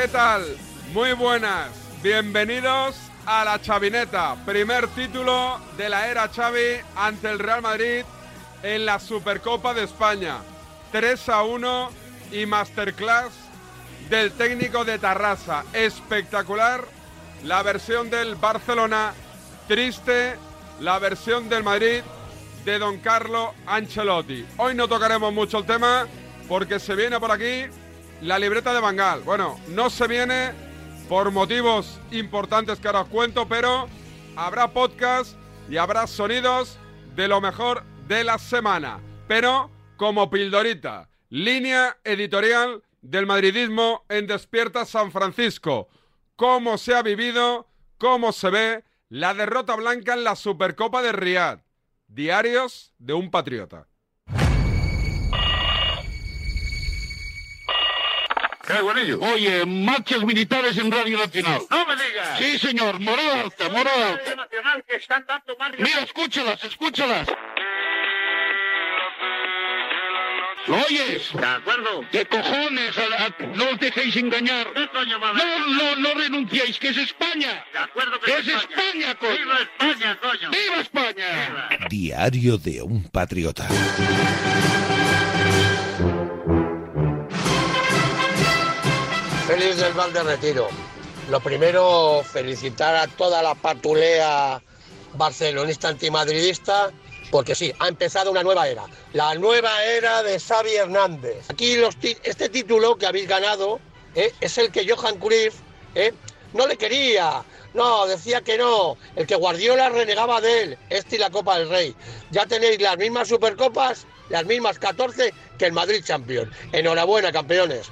¿Qué tal? Muy buenas. Bienvenidos a la Chavineta, primer título de la era Xavi ante el Real Madrid en la Supercopa de España. 3 a 1 y masterclass del técnico de Tarrasa. Espectacular la versión del Barcelona, triste la versión del Madrid de Don Carlo Ancelotti. Hoy no tocaremos mucho el tema porque se viene por aquí la libreta de Bangal. Bueno, no se viene por motivos importantes que ahora os cuento, pero habrá podcast y habrá sonidos de lo mejor de la semana. Pero como pildorita, línea editorial del madridismo en Despierta San Francisco. Cómo se ha vivido, cómo se ve la derrota blanca en la Supercopa de Riyadh. Diarios de un patriota. Oye, marchas militares en Radio Nacional. ¡No me digas! Sí, señor, morada alta, morada Radio. Nacional que están dando más Mira, escúchalas, escúchalas. ¿Lo oyes? De acuerdo. ¿Qué cojones? A- a- no os dejéis engañar. No, no, no renunciéis, que es España. De acuerdo que Es España, coño. ¡Viva España, coño! ¡Viva España! ¡Viva! Diario de un patriota. Feliz del Val de Retiro. Lo primero, felicitar a toda la patulea barcelonista antimadridista, porque sí, ha empezado una nueva era. La nueva era de Xavi Hernández. Aquí este título que habéis ganado eh, es el que Johan Cruyff eh, no le quería. No, decía que no. El que Guardiola renegaba de él. Este y la Copa del Rey. Ya tenéis las mismas Supercopas, las mismas 14 que el Madrid Champions. Enhorabuena, campeones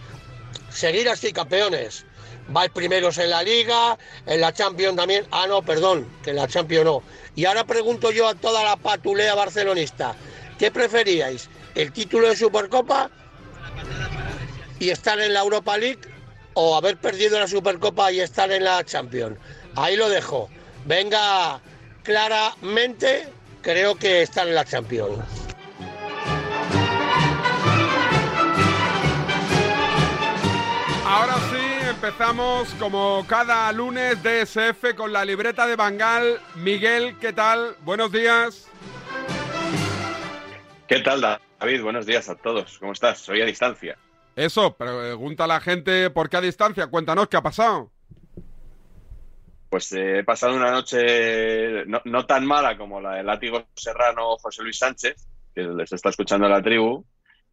seguir así, campeones. Vais primeros en la Liga, en la Champions también. Ah, no, perdón, que en la Champions no. Y ahora pregunto yo a toda la patulea barcelonista, ¿qué preferíais? ¿El título de Supercopa y estar en la Europa League o haber perdido la Supercopa y estar en la Champions? Ahí lo dejo. Venga, claramente creo que estar en la Champions. Empezamos como cada lunes DSF con la libreta de Bangal. Miguel, ¿qué tal? Buenos días. ¿Qué tal, David? Buenos días a todos. ¿Cómo estás? Soy a distancia. Eso, pregunta a la gente por qué a distancia. Cuéntanos qué ha pasado. Pues eh, he pasado una noche no, no tan mala como la del látigo serrano José Luis Sánchez, que les está escuchando a la tribu,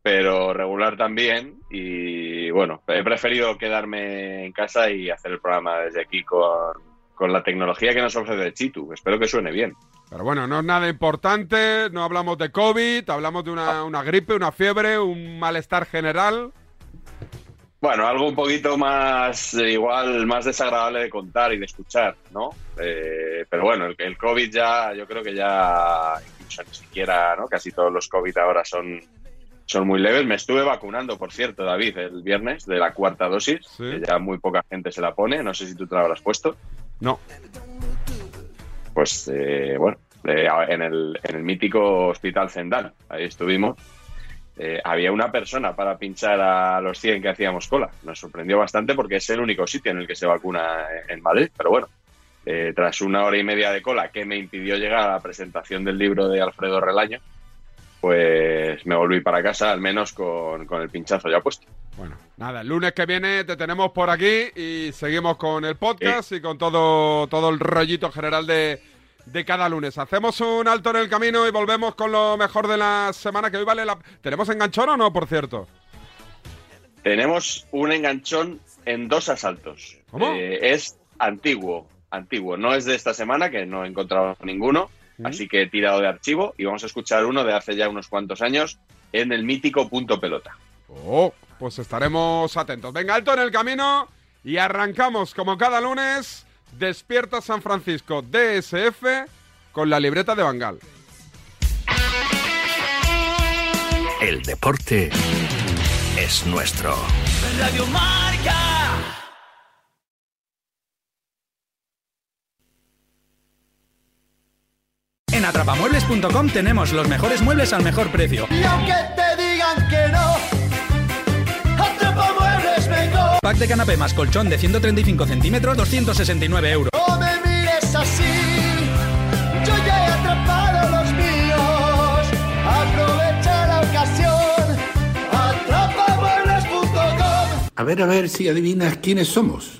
pero regular también. Y bueno, he preferido quedarme en casa y hacer el programa desde aquí con, con la tecnología que nos ofrece Chitu. Espero que suene bien. Pero bueno, no es nada importante, no hablamos de COVID, hablamos de una, una gripe, una fiebre, un malestar general. Bueno, algo un poquito más, eh, igual, más desagradable de contar y de escuchar, ¿no? Eh, pero bueno, el, el COVID ya, yo creo que ya, incluso ni siquiera, ¿no? Casi todos los COVID ahora son, son muy leves. Me estuve vacunando, por cierto, David, el viernes de la cuarta dosis, Sí. que ya muy poca gente se la pone. No sé si tú te la habrás puesto. No. Pues, eh, bueno, eh, en, el, en el mítico Hospital Zendal, ahí estuvimos. eh, había una persona para pinchar a los 100 que hacíamos cola. Nos sorprendió bastante porque es el único sitio en el que se vacuna en Madrid. Pero bueno, eh, tras una hora y media de cola que me impidió llegar a la presentación del libro de Alfredo Relaño, pues me volví para casa, al menos con, con el pinchazo ya puesto. Bueno, nada, el lunes que viene te tenemos por aquí y seguimos con el podcast y con todo, todo el rollito general de, de cada lunes. Hacemos un alto en el camino y volvemos con lo mejor de la semana, que hoy vale la... ¿Tenemos enganchón o no, por cierto? Tenemos un enganchón en dos asaltos. ¿Cómo? Eh, es antiguo, antiguo. No es de esta semana, que no he encontrado ninguno, Mm. así que he tirado de archivo y vamos a escuchar uno de hace ya unos cuantos años en el mítico punto pelota. Oh, pues estaremos atentos. Venga, alto en el camino y arrancamos como cada lunes. Despierta San Francisco DSF con la libreta de Bangal. El deporte es nuestro. Radio Marca. En atrapamuebles.com tenemos los mejores muebles al mejor precio. Y aunque te digan que no, Atrapamuebles vengo. Pack de canapé más colchón de 135 centímetros, 269 euros. No me mires así, yo ya he atrapado los míos. Aprovecha la ocasión, atrapamuebles.com. A ver, a ver si adivinas quiénes somos.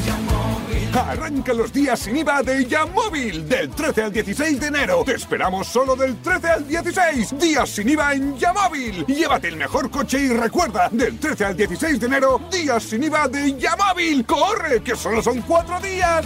Arranca los días sin IVA de Yamóvil del 13 al 16 de enero. Te esperamos solo del 13 al 16. Días sin IVA en Yamóvil. Llévate el mejor coche y recuerda, del 13 al 16 de enero, días sin IVA de Yamóvil. ¡Corre, que solo son cuatro días!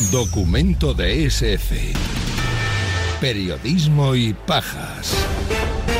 Documento de SF. Periodismo y pajas.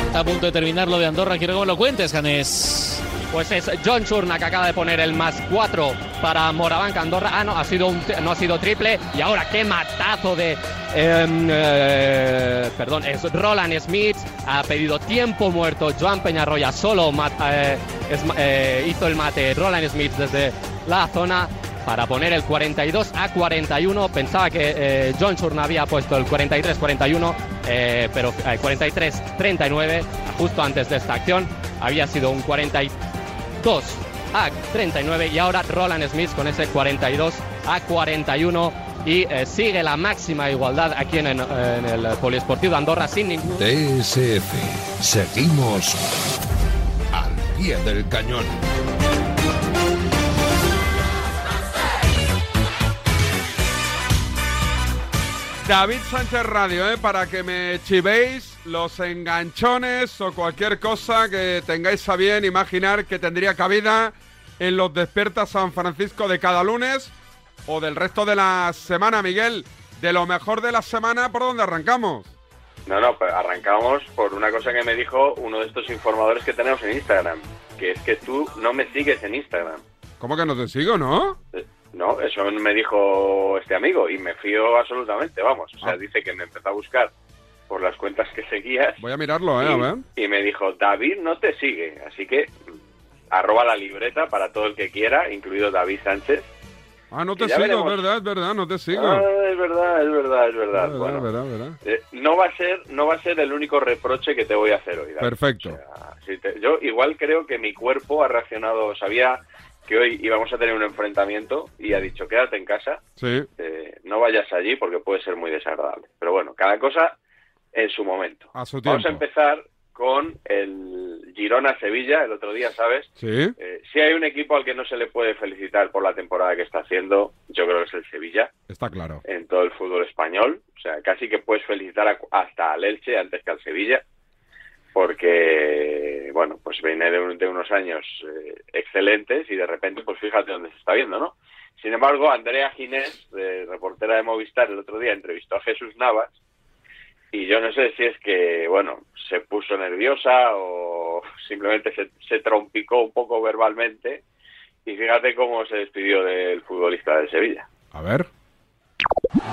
Está a punto de terminar lo de Andorra. Quiero que me lo cuentes, Janés. Pues es John Churna que acaba de poner el más 4 para Morabanca Andorra. Ah, no, ha sido un, no ha sido triple. Y ahora qué matazo de. em, eh, perdón, es Roland Smith. Ha pedido tiempo muerto. Joan Peñarroya solo mat- eh, es- eh, hizo el mate. Roland Smith desde la zona para poner el 42 a 41. Pensaba que eh, John Churna había puesto el 43-41, eh, pero eh, 43-39 justo antes de esta acción. Había sido un 42 a 39 y ahora Roland Smith con ese 42 a 41 y eh, sigue la máxima igualdad aquí en, en- el Poliesportivo Andorra sin ningún... DSF. Seguimos al pie del cañón. David Sánchez Radio, ¿eh? para que me chivéis los enganchones o cualquier cosa que tengáis a bien imaginar que tendría cabida en los Despiertas San Francisco de cada lunes o del resto de la semana, Miguel. De lo mejor de la semana, ¿por dónde arrancamos? No, no, pues arrancamos por una cosa que me dijo uno de estos informadores que tenemos en Instagram, que es que tú no me sigues en Instagram. ¿Cómo que no te sigo, no? Eh, No, eso me dijo este amigo y me fío absolutamente, vamos. O sea, Ah. dice que me empezó a buscar por las cuentas que seguías Voy a mirarlo, ¿eh? A ver. y me dijo, David no te sigue, así que arroba la libreta para todo el que quiera, incluido David Sánchez. Ah, no te sigo, veremos. es verdad, es verdad, no te sigo. Ah, es verdad, es verdad, es verdad. Bueno, verdad, verdad. eh, no va a ser, no va a ser el único reproche que te voy a hacer hoy. David. Perfecto. Te- yo igual creo que mi cuerpo ha reaccionado, sabía que hoy íbamos a tener un enfrentamiento y ha dicho quédate en casa, Sí. eh, no vayas allí porque puede ser muy desagradable. Pero bueno, cada cosa en su momento. A su Vamos a empezar con el Girona-Sevilla, el otro día, ¿sabes? Sí. Eh, si hay un equipo al que no se le puede felicitar por la temporada que está haciendo, yo creo que es el Sevilla Está claro. en todo el fútbol español. O sea, casi que puedes felicitar a- hasta al Elche antes que al Sevilla, porque, bueno, pues viene de, un- de unos años eh, excelentes y de repente, pues fíjate dónde se está viendo, ¿no? Sin embargo, Andrea Ginés, reportera de Movistar, el otro día entrevistó a Jesús Navas y yo no sé si es que, bueno, se puso nerviosa o simplemente se, se trompicó un poco verbalmente y fíjate cómo se despidió del futbolista de Sevilla. A ver.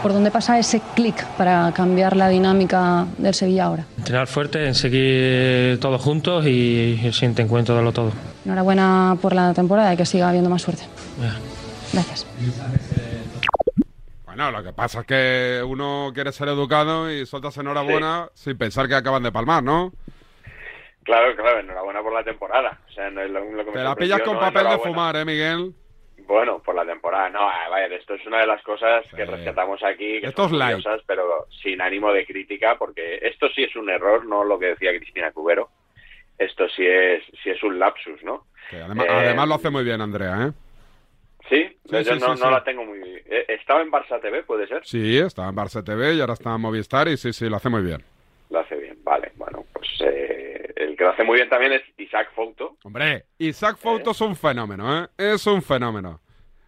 ¿Por dónde pasa ese clic para cambiar la dinámica del Sevilla ahora? Entrenar fuerte, en seguir todos juntos y el siguiente encuentro darlo todo. Enhorabuena por la temporada y que siga habiendo más suerte. Gracias. Bueno, lo que pasa es que uno quiere ser educado y sueltas enhorabuena sin pensar que acaban de palmar, ¿no? Claro, claro, enhorabuena por la temporada. O sea, no es lo, lo que me Te la pillas con no, papel de fumar, ¿eh, Miguel? Bueno, por la temporada. No, a ver, esto es una de las cosas que rescatamos aquí, que Esto son curiosas, pero sin ánimo de crítica, porque esto sí es un error, no lo que decía Cristina Cubero. Esto sí es, sí es un lapsus, ¿no? Que además, Eh, además lo hace muy bien, Andrea, ¿eh? Sí, Sí, yo sí, no, sí, no sí. la tengo muy... eh, ¿Estaba en Barça TV, puede ser? Sí, está en Barça TV y ahora está en Movistar y sí, sí, lo hace muy bien. Lo hace bien, vale. Bueno, pues eh, el que lo hace muy bien también es Isaac Fouto. Hombre, Isaac Fouto es un fenómeno, ¿eh? Es un fenómeno.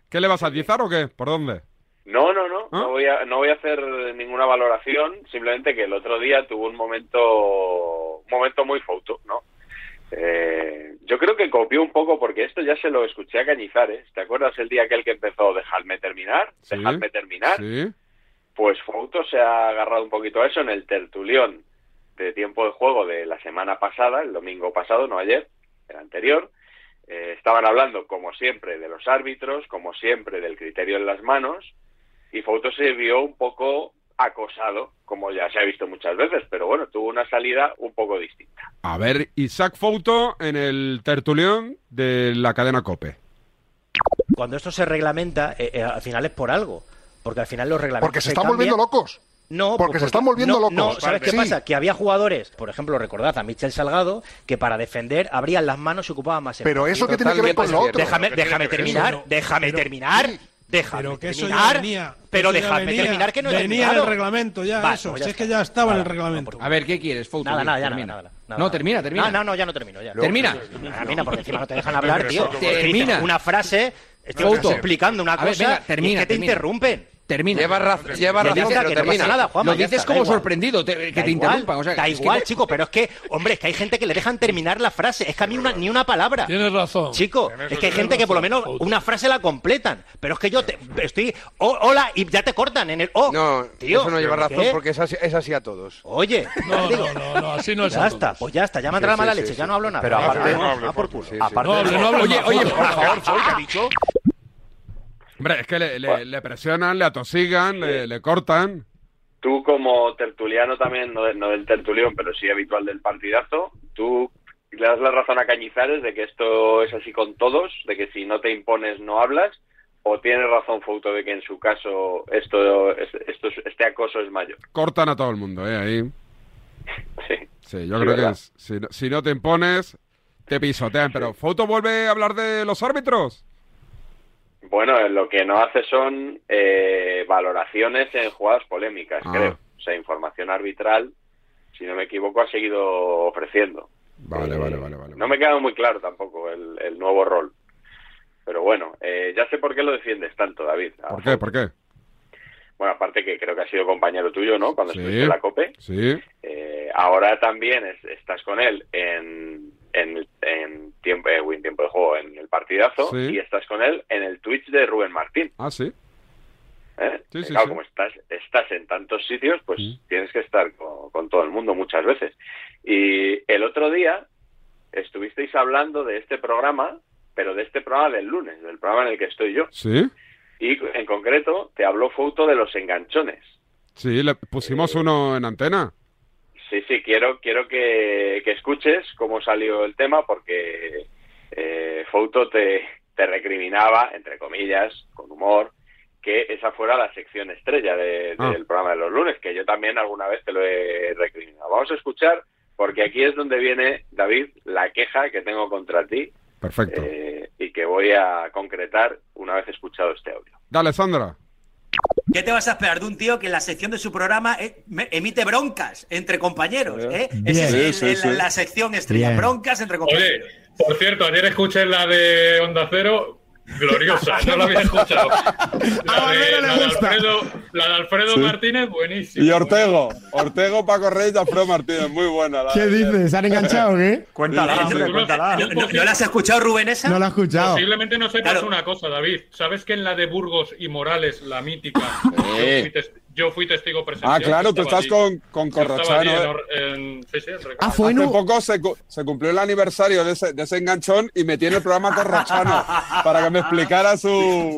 ¿Qué le vas a atizar o qué? ¿Por dónde? No, no, no, ¿Ah? no voy a no voy a hacer ninguna valoración, simplemente que el otro día tuvo un momento un momento muy foto, ¿no? Eh, yo creo que copió un poco porque esto ya se lo escuché a Cañizares. ¿Te acuerdas el día aquel que empezó dejadme terminar? Sí. Dejadme terminar. Sí. Pues Fouto se ha agarrado un poquito a eso en el tertulión de tiempo de juego de la semana pasada, el domingo pasado, no ayer, el anterior. Eh, estaban hablando, como siempre, de los árbitros, como siempre, del criterio en las manos, y Fouto se vio un poco acosado, como ya se ha visto muchas veces, pero bueno, tuvo una salida un poco distinta. A ver, Isaac Fouto en el tertulión de la cadena COPE. Cuando esto se reglamenta, eh, eh, al final es por algo. Porque al final los reglamentos. Porque se están volviendo locos. No, Porque se están volviendo no, locos. No, ¿sabes qué Sí. pasa? Que había jugadores, por ejemplo, recordad a Michel Salgado, que para defender abrían las manos y ocupaban más Pero espacio. eso qué tiene que ver con lo otro. Déjame, ¿Qué tiene déjame que terminar, eso? déjame Pero- terminar. sí. Déjame Pero que eso ya terminar. venía. pero eso déjame venía- terminar que no he Venía en terminado. el reglamento ya, Vale, eso. pues si ya es que ya estaba en el reglamento. A ver, ¿qué quieres, Fouto? Nada, nada, ya termina. nada, nada, nada. No, termina, termina. No, no, no, ya no termino. Ya. Termina. Termina, porque encima no te dejan hablar, tío. Termina. Que Una frase, estoy explicando una cosa termina, que te interrumpen. Termina. Lleva raz- lleva razón, dices- que no pasa nada, Juanma, Lo dices está, como igual. sorprendido, te- que Da te igual, interrumpan. O sea, da es que- igual, chico, pero es que, hombre, es que hay gente que le dejan terminar la frase. Es que a mí una, ni una palabra. Tienes razón. Chico, es que hay gente que por lo menos una frase la completan. Pero es que yo te- estoy. "Oh, hola, y ya te cortan en el. Oh, No, tío, eso no lleva ¿pero razón qué? porque es así, es así a todos. Oye, No, digo, no, no, no, así no es. ya está, pues ya está, ya me la sí, leche, ya no hablo nada. Pero Venga, aparte- va, no hable, Oye, oye, por favor, ¿qué ha dicho? Hombre, es que le, le- le presionan, le atosigan, le, le cortan. Tú como tertuliano también, no, de- no del tertulión, pero sí habitual del partidazo, tú le das la razón a Cañizares de que esto es así con todos, de que si no te impones no hablas, o tienes razón Fouto de que en su caso esto, es- esto es- este acoso es mayor. Cortan a todo el mundo, ¿eh? Ahí. Sí. Sí, yo Sí, creo que si no te impones, te pisotean. Pero Fouto vuelve a hablar de los árbitros. Bueno, lo que no hace son eh, valoraciones en jugadas polémicas, Ah. creo. O sea, información arbitral, si no me equivoco, ha seguido ofreciendo. Vale, vale, vale, vale. No me queda muy claro tampoco el, el nuevo rol. Pero bueno, eh, ya sé por qué lo defiendes tanto, David. ¿Por qué? ¿Por qué? bueno, aparte que creo que ha sido compañero tuyo, ¿no? Cuando Sí. estuviste en la COPE. Sí. Eh, ahora también es- estás con él en, en, en tiempo, eh, Win Tiempo de Juego, en el partidazo, Sí. y estás con él en el Twitch de Rubén Martín. Ah, sí. ¿eh? Sí, sí, claro, como estás, estás en tantos sitios, pues tienes que estar con, con todo el mundo muchas veces. Y el otro día estuvisteis hablando de este programa, pero de este programa del lunes, del programa en el que estoy yo. Sí. Y en concreto te habló Fouto de los enganchones. Sí, le pusimos uno en antena. Sí, sí, quiero, quiero que, que escuches cómo salió el tema porque eh, Fouto te, te recriminaba, entre comillas, con humor, que esa fuera la sección estrella de- Ah. del programa de los lunes, que yo también alguna vez te lo he recriminado. Vamos a escuchar porque aquí es donde viene, David, la queja que tengo contra ti Perfecto. eh, y que voy a concretar una vez escuchado este audio. Dale, Sandra. ¿Qué te vas a esperar de un tío que en la sección de su programa eh, emite broncas entre compañeros? ¿eh? Esa es Bien. el- Sí, sí, el- sí. la sección estrella, Bien. broncas entre compañeros. Oye, por cierto, ayer escuché la de Onda Cero, gloriosa, no la había escuchado. La de, la de Alfredo, la de Alfredo Sí. Martínez, buenísima. Y Ortego, Ortego, Paco Reyes y Alfredo Martínez, muy buena. la ¿Qué dices? ¿Se han enganchado o qué? Cuéntala, Sí, hombre, cuéntala. no, ¿No, no la has escuchado, Rubén, esa? No lo he escuchado. Posiblemente no sepas una cosa, David. ¿Sabes que en la de Burgos y Morales, la mítica, tes- yo fui testigo presencial? Ah, claro, tú estás allí. con, con Corrochano. en ¿eh? En- sí, sí, en Recalde. Hace poco se, se cumplió el aniversario de ese, de ese enganchón y metí en el programa Corrochano para que me explicara su.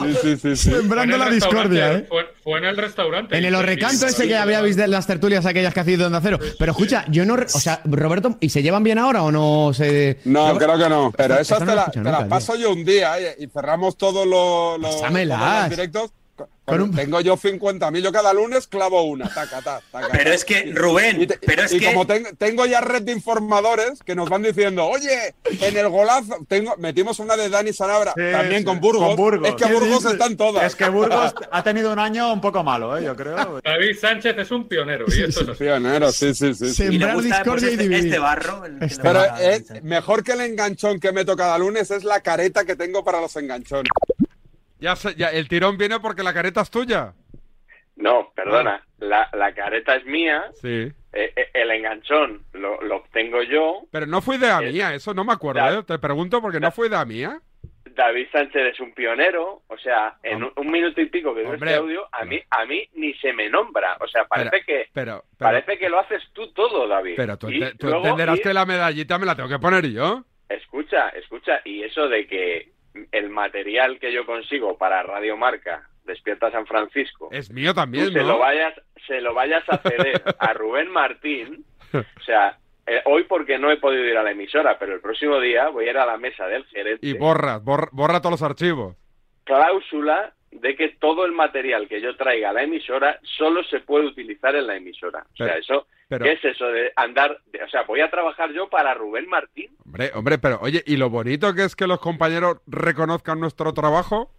Sí, sí, sí. sí. Sembrando Fue en la discordia, ¿eh? Fue, fue en el restaurante. En el Orrecanto ese que habíais de las tertulias aquellas que hacéis de Onda Cero. Pero escucha, yo no... O sea, Roberto, ¿y se llevan bien ahora o no se...? No, creo que no. Pero esas no te, la te nunca, las paso yo un día eh, y cerramos todos los, los, Pásamelas. todos los directos. Con- Tengo yo 50.000, yo cada lunes clavo una, taca, taca, taca. Pero es que, Rubén, Y, te- pero es y que- como ten- tengo ya red de informadores que nos van diciendo, oye, en el golazo, tengo, metimos una de Dani Sanabra, Sí, también sí, con Burgos. con Burgos. Es que a ¿Qué Burgos están todas. Es que Burgos ha tenido un año un poco malo, ¿eh? yo creo. David Sánchez es un pionero. Y esto es. Pionero, sí, sí, sí. sí. Y le gusta pues, este, este barro. el que le Pero es mejor que el enganchón que meto cada lunes es la careta que tengo para los enganchones. Ya, sé- ya, el tirón viene porque la careta es tuya. No, perdona, la, la careta es mía, Sí. eh, eh, el enganchón lo, lo obtengo yo, Pero no fue idea mía, eso no me acuerdo, Da- ¿eh? Te pregunto porque no fue idea mía. David Sánchez es un pionero, o sea, en un, un minuto y pico que Hombre. este audio, a mí, a mí ni se me nombra, o sea, parece que Pero, pero, parece que lo haces tú todo, David. pero tú, ente- tú entenderás ir- que la medallita me la tengo que poner yo. Escucha, escucha, y eso de que el material que yo consigo para Radio Marca, Despierta San Francisco, Es mío también, se ¿no? lo vayas, se lo vayas a ceder a Rubén Martín, o sea, eh, hoy porque no he podido ir a la emisora, pero el próximo día voy a ir a la mesa del gerente. Y borra, borra, borra todos los archivos. Cláusula de que todo el material que yo traiga a la emisora solo se puede utilizar en la emisora. O sea, eso, pero- ¿qué es eso de andar? de- o sea, voy a trabajar yo para Rubén Martín. Hombre, hombre, pero oye, ¿y lo bonito que es que los compañeros reconozcan nuestro trabajo?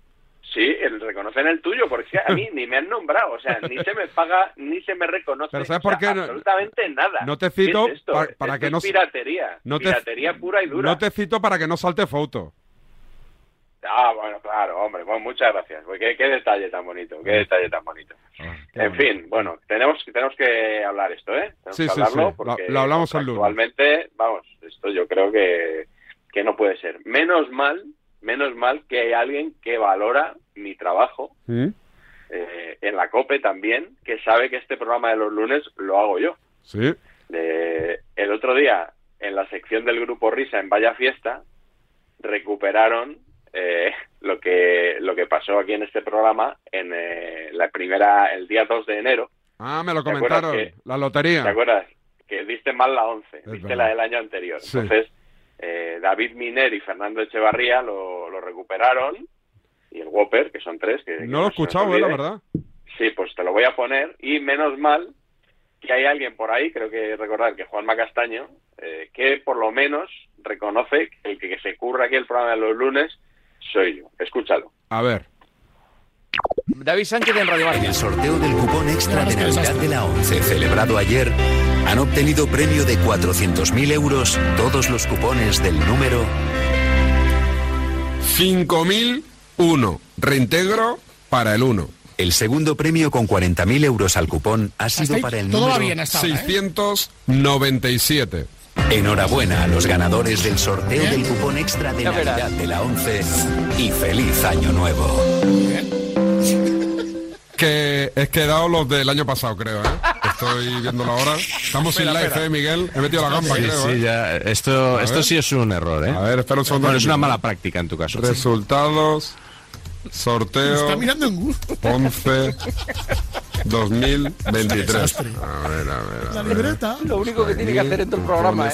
Sí, el reconocen el tuyo, porque a mí ni me han nombrado, o sea, ni se me paga, ni se me reconoce. Pero ¿sabes o sea, por qué no- Absolutamente nada. no te cito ¿Qué es para Esto que es no piratería, no te- piratería pura y dura. No te cito para que no salte foto. Ah, bueno, claro, hombre, bueno, muchas gracias. Pues Qué, qué detalle tan bonito, qué detalle tan bonito. en fin, bueno, tenemos, tenemos que hablar esto, ¿eh? Tenemos Sí, que sí, hablarlo sí. porque Lo- lo hablamos el lunes. Actualmente, vamos, esto yo creo que, que no puede ser. Menos mal, menos mal que hay alguien que valora mi trabajo ¿Mm? eh, en la COPE también, que sabe que este programa de los lunes lo hago yo. Sí. Eh, el otro día, en la sección del grupo Risa en Vaya Fiesta, recuperaron eh, lo que lo que pasó aquí en este programa en eh, la primera el día 2 de enero. Ah, me lo ¿Te acuerdas comentaron. que- La lotería. ¿Te acuerdas? Que diste mal la 11, diste verdad. la del año anterior. Sí. Entonces, eh, David Miner y Fernando Echevarría lo, lo recuperaron y el Whopper, que son tres. Que, que No lo he escuchado, eh, la verdad. Sí, pues te lo voy a poner y menos mal que hay alguien por ahí, creo que recordar que Juanma Castaño, eh, que por lo menos reconoce que el que se curra aquí el programa de los lunes soy yo. Escúchalo. A ver. David Sánchez en Radio Marca. En el sorteo del cupón extra de Navidad de la 11 celebrado ayer, han obtenido premio de 400.000 euros todos los cupones del número 5001. Reintegro para el 1. El segundo premio con 40.000 euros al cupón ha sido para el número bien hasta ahora, ¿eh? 697. Enhorabuena a los ganadores del sorteo del cupón extra de. Navidad de la 11 y feliz año nuevo. Que he dado los del año pasado, creo, ¿eh? Estoy viéndolo ahora. Estamos sin live, espera. ¿eh, Miguel? He metido la gamba, Sí, creo, sí, ¿eh? ya. Esto, A esto ver. sí es un error, ¿eh? A ver, espera un segundo. Bueno, es una mala práctica en tu caso. Resultados, Está sorteo, mirando en gusto. Ponce, 2023. desastre. A ver, a ver, a La ver. libreta. Lo único que tiene que hacer en todo el programa, ¿eh?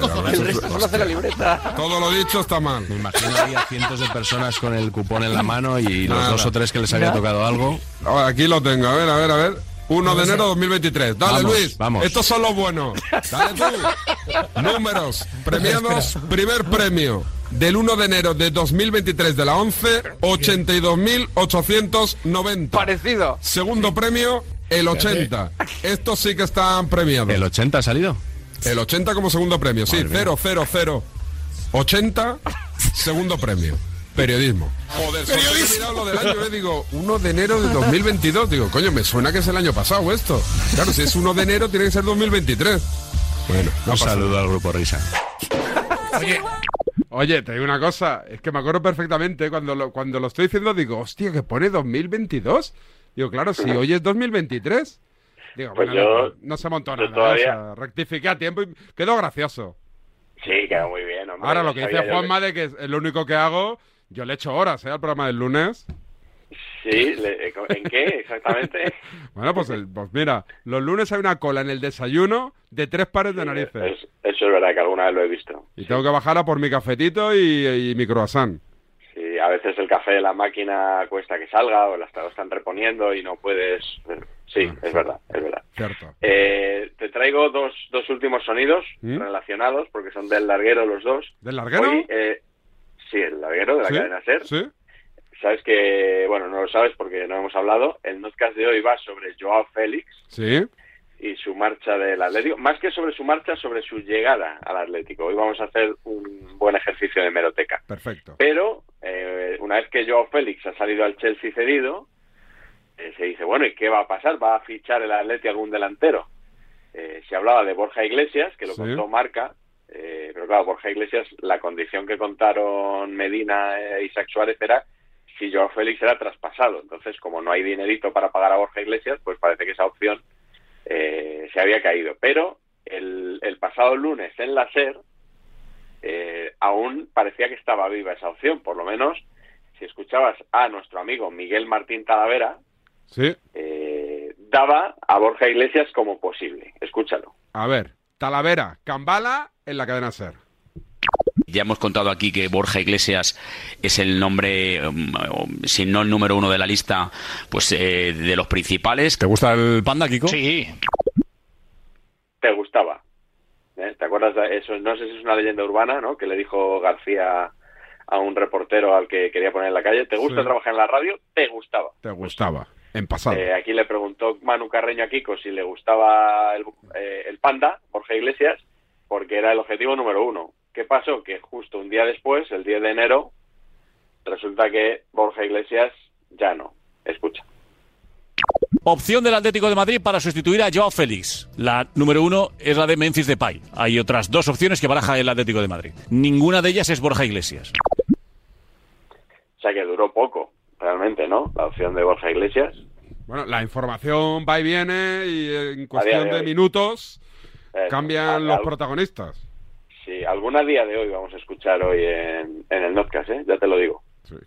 Cojonado. El resto solo hace la libreta. Todo lo dicho está mal. Me imagino había cientos de personas con el cupón en la mano y los Nada. dos o tres que les había tocado algo. Aquí lo tengo, a ver, a ver, a ver. 1 de enero 2023. Dale, Vamos, Luis. vamos. Estos son los buenos. Dale tú. Números. Premiados. Primer premio. Del 1 de enero de 2023 de la 11, 82.890. Parecido. Segundo premio, el 80. Estos sí que están premiados. ¿El 80 ha salido? El 80 como segundo premio, sí, 0, 0, 0. 80, segundo premio. Periodismo. Joder, mirado lo del año, eh, digo, 1 de enero de 2022. Digo, coño, me suena que es el año pasado esto. Claro, si es 1 de enero, tiene que ser 2023. Bueno, no Un saludo al grupo Risa. Oye, Oye, te digo una cosa, es que me acuerdo perfectamente cuando lo, cuando lo estoy diciendo, digo, hostia, que pone 2022. Digo, claro, si hoy es 2023. Digo, Pues bueno, yo- no, no se montó nada. todavía- o sea, rectifiqué a tiempo y quedó gracioso. Sí, quedó muy bien, hombre. Ahora, lo que dice Juanma de que es lo único que hago, yo le echo horas, ¿eh? Al programa del lunes. Sí, le- ¿en qué exactamente? Bueno, pues, el- pues mira, los lunes hay una cola en el desayuno de tres pares de narices. Es- eso es verdad que alguna vez lo he visto. Y tengo que bajar a por mi cafetito y, y mi croissant. Sí, a veces el café de la máquina cuesta que salga o la están reponiendo y no puedes. Sí, es verdad, es verdad. Cierto. Eh, te traigo dos, dos últimos sonidos ¿Mm? relacionados porque son del larguero los dos. ¿Del larguero? Hoy, eh, sí, el larguero de la ¿Sí? cadena Ser. ¿Sí? Sabes que, bueno, no lo sabes porque no hemos hablado. El podcast de hoy va sobre Joao Félix Sí. y su marcha del Atlético. Más que sobre su marcha, sobre su llegada al Atlético. Hoy vamos a hacer un buen ejercicio de meroteca. Perfecto. Pero eh, una vez que Joao Félix ha salido al Chelsea cedido, eh, se dice, bueno, ¿y qué va a pasar? ¿Va a fichar el Atleti algún delantero? Eh, se hablaba de Borja Iglesias, que lo Sí. contó Marca, eh, pero claro, Borja Iglesias, la condición que contaron Medina e Isaac Suárez era si Joao Félix era traspasado. Entonces, como no hay dinerito para pagar a Borja Iglesias, pues parece que esa opción eh, se había caído. Pero el, el pasado lunes en la SER eh, aún parecía que estaba viva esa opción, por lo menos si escuchabas a nuestro amigo Miguel Martín Talavera, Sí. eh, daba a Borja Iglesias como posible. Escúchalo. A ver, Talavera, Cambala en la cadena Ser. Ya hemos contado aquí que Borja Iglesias es el nombre, um, si no el número uno de la lista, pues eh, de los principales. ¿Te gusta el panda, Kiko? Sí. ¿Te gustaba? ¿Eh? ¿Te acuerdas de eso? No sé si es una leyenda urbana, ¿no? Que le dijo García a un reportero al que quería poner en la calle, ¿te gusta Sí. trabajar en la radio? Te gustaba. Te gustaba. En pasado. Eh, aquí le preguntó Manu Carreño a Kiko si le gustaba el, eh, el panda, Borja Iglesias, porque era el objetivo número uno. ¿Qué pasó? Que justo un día después, el 10 de enero, resulta que Borja Iglesias ya no. Escucha. Opción del Atlético de Madrid para sustituir a Joao Félix. La número uno es la de Memphis Depay. Hay otras dos opciones que baraja el Atlético de Madrid. Ninguna de ellas es Borja Iglesias. O sea que duró poco, realmente, ¿no? La opción de Borja Iglesias. Bueno, la información va y viene y en cuestión de minutos cambian los protagonistas. Alguna día de hoy vamos a escuchar hoy en, en el Notcast, ¿eh? Ya te lo digo.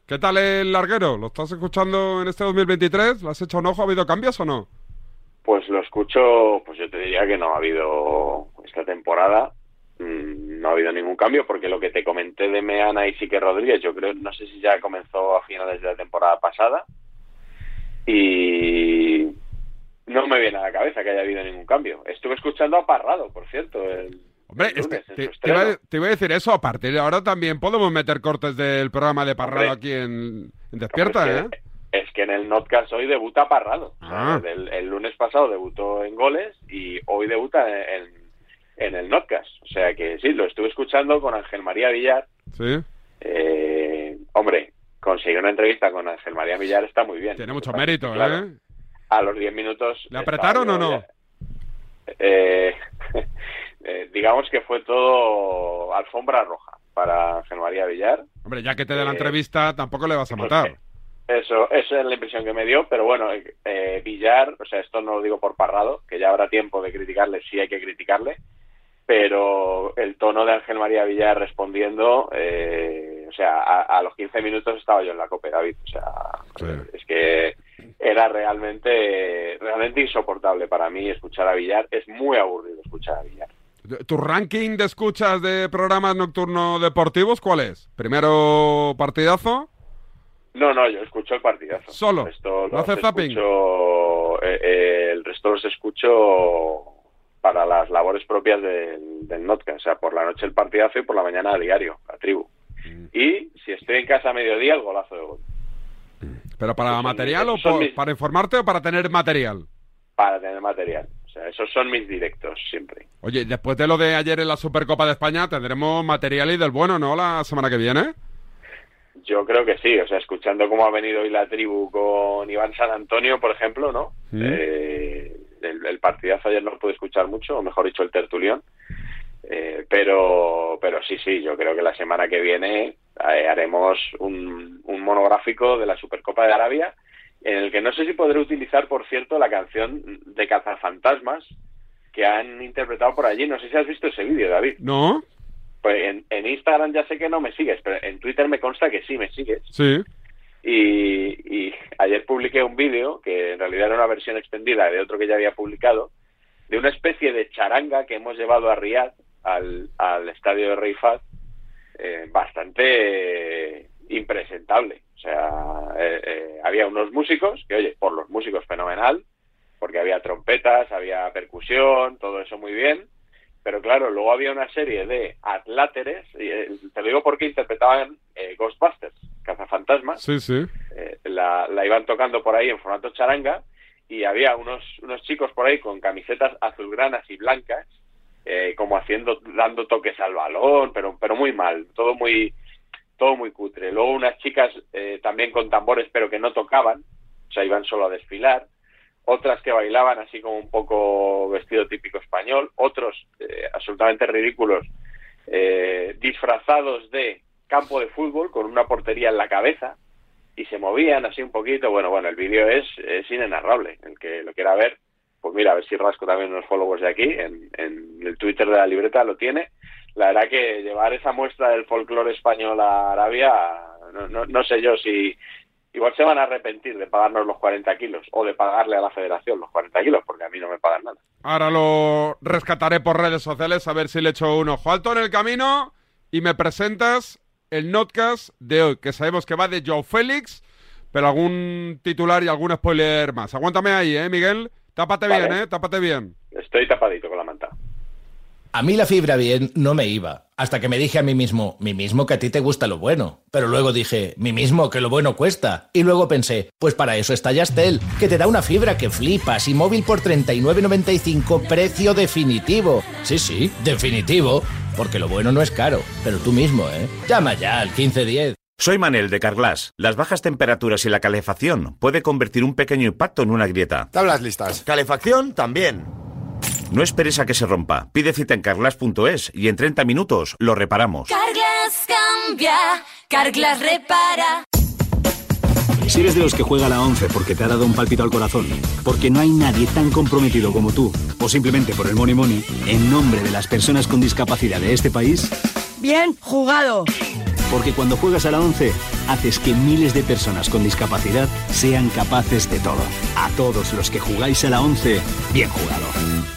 ¿Qué tal el larguero? ¿Lo estás escuchando en este 2023? ¿Le has hecho un ojo? ¿Ha habido cambios o no? Pues lo escucho, pues yo te diría que no ha habido esta temporada, mm, no ha habido ningún cambio, porque lo que te comenté de Meana y Sique Rodríguez, yo creo, no sé si ya comenzó a finales de la temporada pasada, y no me viene a la cabeza que haya habido ningún cambio. Estuve escuchando a Parrado, por cierto, el, Hombre, el es lunes que en te, te iba, a- te decir eso. A partir de ahora también podemos meter cortes del programa de Parrado Hombre. aquí en, en Despierta, ¿eh? es que- Es que en el Notcast hoy debuta Parrado. Ah. el lunes pasado debutó en goles y hoy debuta en, en el Notcast. O sea que sí, lo estuve escuchando con Ángel María Villar. Sí. Eh, hombre, conseguir una entrevista con Ángel María Villar está muy bien. Tiene mucho mérito, Claro. ¿eh? A los 10 minutos... ¿Le apretaron o no? Eh, eh, digamos que fue todo alfombra roja para Ángel María Villar. Hombre, ya que te dé la Eh, entrevista, tampoco le vas a matar. Eso, esa es la impresión que me dio, pero bueno, eh, eh, Villar, o sea, esto no lo digo por parrado, que ya habrá tiempo de criticarle, sí hay que criticarle, pero el tono de Ángel María Villar respondiendo, eh, o sea, a, a los 15 minutos estaba yo en la copa, David, o sea, es que era realmente, realmente insoportable para mí escuchar a Villar, es muy aburrido escuchar a Villar. ¿Tu ranking de escuchas de programas nocturnos deportivos cuál es? ¿Primero partidazo? No, no, yo escucho el partidazo. ¿Solo? El resto ¿No hace zapping? escucho, eh, eh, el resto los escucho para las labores propias del, del. O sea, por la noche el partidazo y por la mañana a diario, la tribu. Mm. Y si estoy en casa a mediodía, el golazo de gol. ¿Pero para son material o por- mis- para informarte o para tener material? Para tener material. Sea, esos son mis directos siempre. Oye, después de lo de ayer en la Supercopa de España, tendremos material y del bueno, ¿no? La semana que viene. Yo creo que sí. O sea, escuchando cómo ha venido hoy la tribu con Iván San Antonio, por ejemplo, ¿no? Mm. Eh, el, el partidazo ayer no lo pude escuchar mucho, o mejor dicho, el tertulión. Eh, pero, pero sí, sí, yo creo que la semana que viene eh, haremos un, un monográfico de la Supercopa de Arabia, en el que no sé si podré utilizar, por cierto, la canción de Cazafantasmas que han interpretado por allí. No sé si has visto ese vídeo, David. ¿No? Pues en, en Instagram ya sé que no me sigues, pero en Twitter me consta que sí me sigues. Sí. Y, y ayer publiqué un vídeo, que en realidad era una versión extendida de otro que ya había publicado, de una especie de charanga que hemos llevado a Riyadh, al, al estadio de Rey eh, bastante eh, impresentable. O sea, eh, eh, había unos músicos, que oye, por los músicos fenomenal, porque había trompetas, había percusión, todo eso muy bien, pero claro, luego había una serie de atláteres, y, eh, te lo digo porque interpretaban eh, Ghostbusters, cazafantasmas, Sí, sí. la, la iban tocando por ahí en formato charanga y había unos, unos chicos por ahí con camisetas azulgranas y blancas, eh, como haciendo, dando toques al balón, pero, pero muy mal, todo muy, todo muy cutre. Luego unas chicas eh, también con tambores, pero que no tocaban, o sea, iban solo a desfilar. Otras que bailaban así como un poco vestido típico español, otros eh, absolutamente ridículos, eh, disfrazados de campo de fútbol con una portería en la cabeza y se movían así un poquito. Bueno, bueno, el vídeo es, es inenarrable. El que lo quiera ver, pues mira, a ver si rasco también unos followers de aquí. En, en el Twitter de la libreta lo tiene. La verdad que llevar esa muestra del folclore español a Arabia, no, no, no sé yo si. Igual se van a arrepentir de pagarnos los 40 kilos o de pagarle a la federación los 40 kilos, porque a mí no me pagan nada. Ahora lo rescataré por redes sociales a ver si le echo un ojo alto en el camino y me presentas el notcast de hoy, que sabemos que va de Joe Félix, pero algún titular y algún spoiler más. Aguántame ahí, ¿eh, Miguel? Tápate Vale. bien, ¿eh? Tápate bien. Estoy tapadito con la manta. A mí la fibra bien no me iba, hasta que me dije a mí mismo, mí mismo que a ti te gusta lo bueno. Pero luego dije, mí mismo que lo bueno cuesta. Y luego pensé, pues para eso está Yastel, que te da una fibra que flipas y móvil por 39.95, precio definitivo. Sí, sí, definitivo, porque lo bueno no es caro, pero tú mismo, ¿eh? Llama ya al 1510. Soy Manel de Carglass. Las bajas temperaturas y la calefacción puede convertir un pequeño impacto en una grieta. Tablas listas. Calefacción también. No esperes a que se rompa. Pide cita en carglass.es y en 30 minutos lo reparamos. Carglass cambia, Carglass repara. Si eres de los que juega la 11 porque te ha dado un palpito al corazón, porque no hay nadie tan comprometido como tú, o simplemente por el money money, en nombre de las personas con discapacidad de este país, Bien jugado. Porque cuando juegas a la 11, haces que miles de personas con discapacidad sean capaces de todo. A todos los que jugáis a la 11, bien jugado.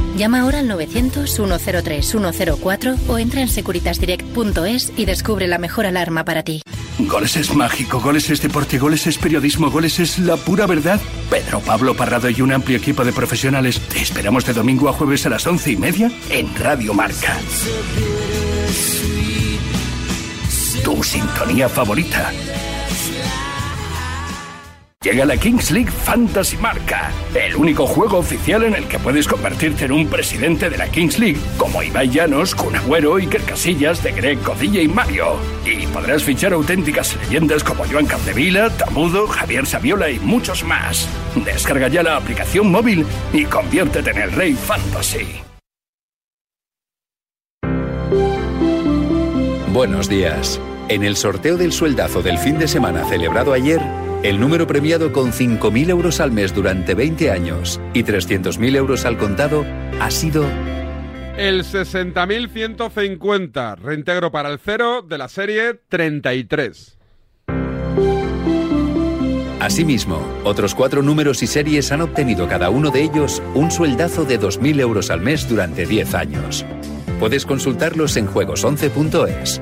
Llama ahora al 900-103-104 o entra en securitasdirect.es y descubre la mejor alarma para ti. Goles es mágico, goles es deporte, goles es periodismo, goles es la pura verdad. Pedro Pablo Parrado y un amplio equipo de profesionales te esperamos de domingo a jueves a las once y media en Radio Marca. Tu sintonía favorita. Llega la Kings League Fantasy Marca, el único juego oficial en el que puedes convertirte en un presidente de la Kings League, como Ibai Llanos, Kun Agüero, Iker Casillas, De Greg, Codilla y Mario. Y podrás fichar auténticas leyendas como Joan Capdevila, Tamudo, Javier Saviola y muchos más. Descarga ya la aplicación móvil y conviértete en el rey fantasy. Buenos días. En el sorteo del sueldazo del fin de semana celebrado ayer, el número premiado con 5.000 euros al mes durante 20 años y 300.000 euros al contado ha sido El 60.150, reintegro para el cero de la serie 33. Asimismo, otros cuatro números y series han obtenido cada uno de ellos un sueldazo de 2.000 euros al mes durante 10 años. Puedes consultarlos en juegos11.es.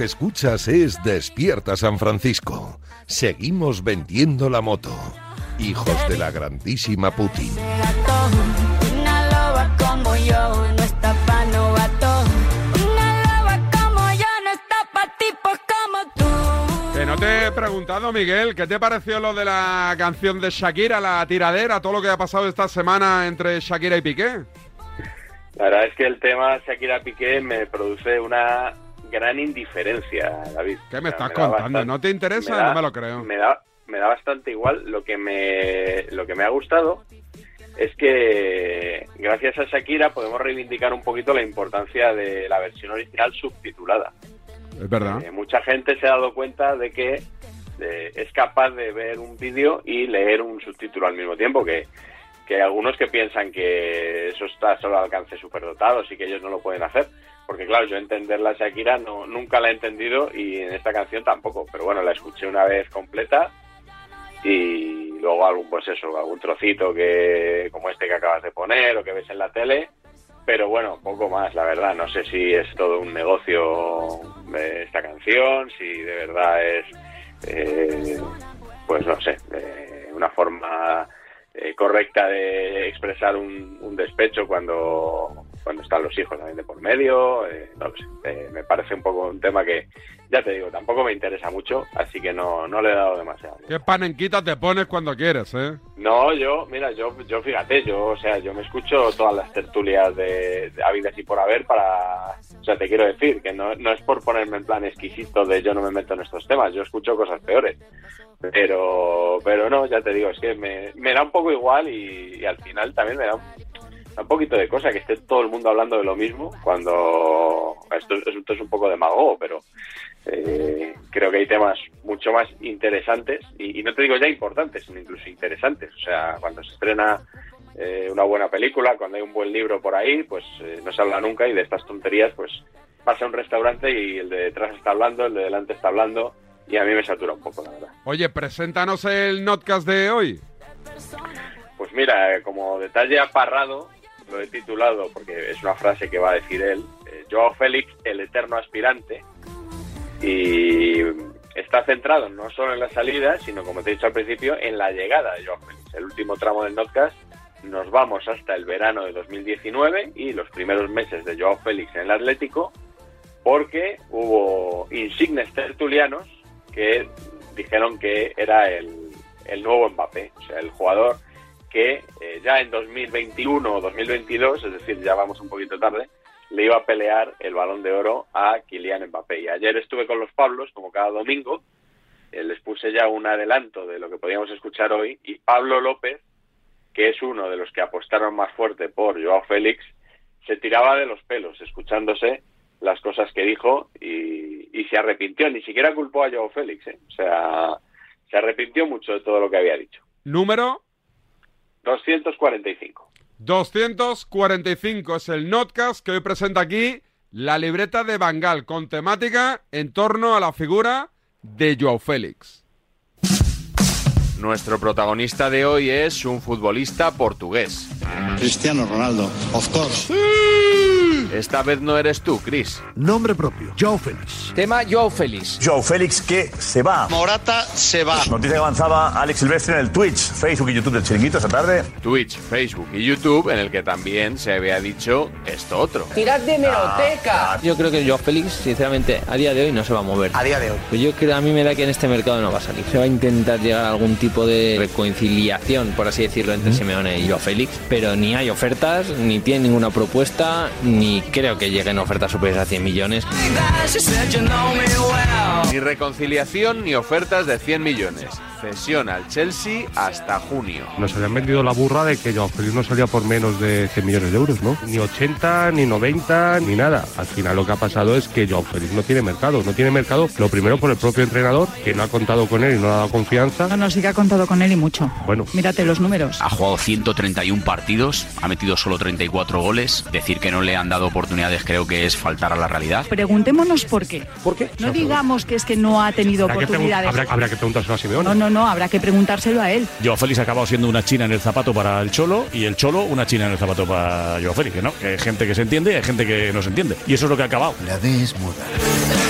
Que escuchas es Despierta San Francisco. Seguimos vendiendo la moto. Hijos de la grandísima Putin. Una loba como yo no está pa' novato. Una loba como yo no está pa' tipos como tú. Que no te he preguntado, Miguel, ¿qué te pareció lo de la canción de Shakira, la tiradera, todo lo que ha pasado esta semana entre Shakira y Piqué? La verdad es que el tema Shakira Piqué me produce una gran indiferencia, David. ¿Qué me O sea, estás contando? ¿No te interesa? da- no me lo creo. Me da, me da bastante igual. Lo que me, lo que me ha gustado es que gracias a Shakira podemos reivindicar un poquito la importancia de la versión original subtitulada. Es verdad. Eh, mucha gente se ha dado cuenta de que eh, es capaz de ver un vídeo y leer un subtítulo al mismo tiempo, que, que hay algunos que piensan que eso está solo al alcance superdotados y que ellos no lo pueden hacer. Porque claro, yo entender la Shakira no, nunca la he entendido y en esta canción tampoco. Pero bueno, la escuché una vez completa y luego algún, pues eso, algún trocito que como este que acabas de poner o que ves en la tele. Pero bueno, poco más, la verdad. No sé si es todo un negocio eh, esta canción, si de verdad es, eh, pues no sé, eh, una forma eh, correcta de expresar un, un despecho cuando, cuando están los hijos también de por medio. eh, no lo sé, eh, me parece un poco un tema que, ya te digo, tampoco me interesa mucho, así que no, no le he dado demasiado. ¿Qué panenquita te pones cuando quieres, eh? No, yo, mira, yo, yo fíjate, yo, o sea, yo me escucho todas las tertulias de, de habidas y por haber para, o sea, te quiero decir que no, no es por ponerme en plan exquisito de yo no me meto en estos temas, yo escucho cosas peores, pero, pero no, ya te digo, es que me, me da un poco igual y, y al final también me da un, da un poquito de cosa que esté todo el mundo hablando de lo mismo cuando esto, es- esto es un poco demagogo, pero eh, creo que hay temas mucho más interesantes y, y no te digo ya importantes, sino incluso interesantes. O sea, cuando se estrena eh, una buena película, cuando hay un buen libro por ahí, pues eh, no se habla nunca y de estas tonterías, pues vas a un restaurante y el de detrás está hablando, el de delante está hablando y a mí me satura un poco, la verdad. Oye, preséntanos el notcast de hoy. Pues mira, eh, como detalle aparrado, lo he titulado, porque es una frase que va a decir él, eh, Joao Félix, el eterno aspirante, y está centrado no solo en la salida, sino como te he dicho al principio, en la llegada de Joao Félix. El último tramo del podcast nos vamos hasta el verano de 2019 y los primeros meses de Joao Félix en el Atlético, porque hubo insignes tertulianos que dijeron que era el, el nuevo Mbappé, o sea, el jugador que eh, ya en 2021 o 2022, es decir, ya vamos un poquito tarde, le iba a pelear el balón de oro a Kylian Mbappé. Y ayer estuve con los Pablos, como cada domingo, eh, les puse ya un adelanto de lo que podíamos escuchar hoy y Pablo López, que es uno de los que apostaron más fuerte por Joao Félix, se tiraba de los pelos escuchándose las cosas que dijo y, se arrepintió, ni siquiera culpó a Joao Félix, ¿eh? o sea, se arrepintió mucho de todo lo que había dicho. Número 245. 245 es el notcast que hoy presenta aquí la libreta de Bangal con temática en torno a la figura de Joao Félix. Nuestro protagonista de hoy es un futbolista portugués. Cristiano Ronaldo, of course. Esta vez no eres tú, Chris. Nombre propio, Joao Félix. Tema Joao Félix. Joao Félix que se va. Morata se va. Noticia que avanzaba Alex Silvestre en el Twitch, Facebook y YouTube del Chiringuito esta tarde. Twitch, Facebook y YouTube, en el que también se había dicho esto otro. Tirad de meroteca. Yo creo que Joao Félix, sinceramente, a día de hoy no se va a mover. A día de hoy. Pues yo creo, a mí me da que en este mercado no va a salir. Se va a intentar llegar a algún tipo de reconciliación, por así decirlo, entre Simeone y Joao Félix, pero ni hay ofertas, ni tiene ninguna propuesta, ni creo que lleguen ofertas superiores a 100 millones. Ni reconciliación ni ofertas de 100 millones. Cesión al Chelsea hasta junio. Nos habían vendido la burra de que Joao Félix no salía por menos de 100 millones de euros, ¿no? Ni 80, ni 90, ni nada. Al final lo que ha pasado es que Joao Félix no tiene mercado. No tiene mercado, lo primero por el propio entrenador, que no ha contado con él y no le ha dado confianza. No, no, sí que ha contado con él y mucho. Bueno, Mírate los números. Ha jugado 131 partidos, ha metido solo 34 goles. Decir que no le han dado oportunidades creo que es faltar a la realidad. Preguntémonos por qué. ¿Por qué? No digamos que es que no ha tenido habrá que, oportunidades. habrá- habrá que preguntárselo a Simeone. No, no, no, habrá que preguntárselo a él. Joao Félix ha acabado siendo una china en el zapato para el Cholo y el Cholo una china en el zapato para Joao Félix, que ¿no? Que hay gente que se entiende y hay gente que no se entiende. Y eso es lo que ha acabado. La D es muda.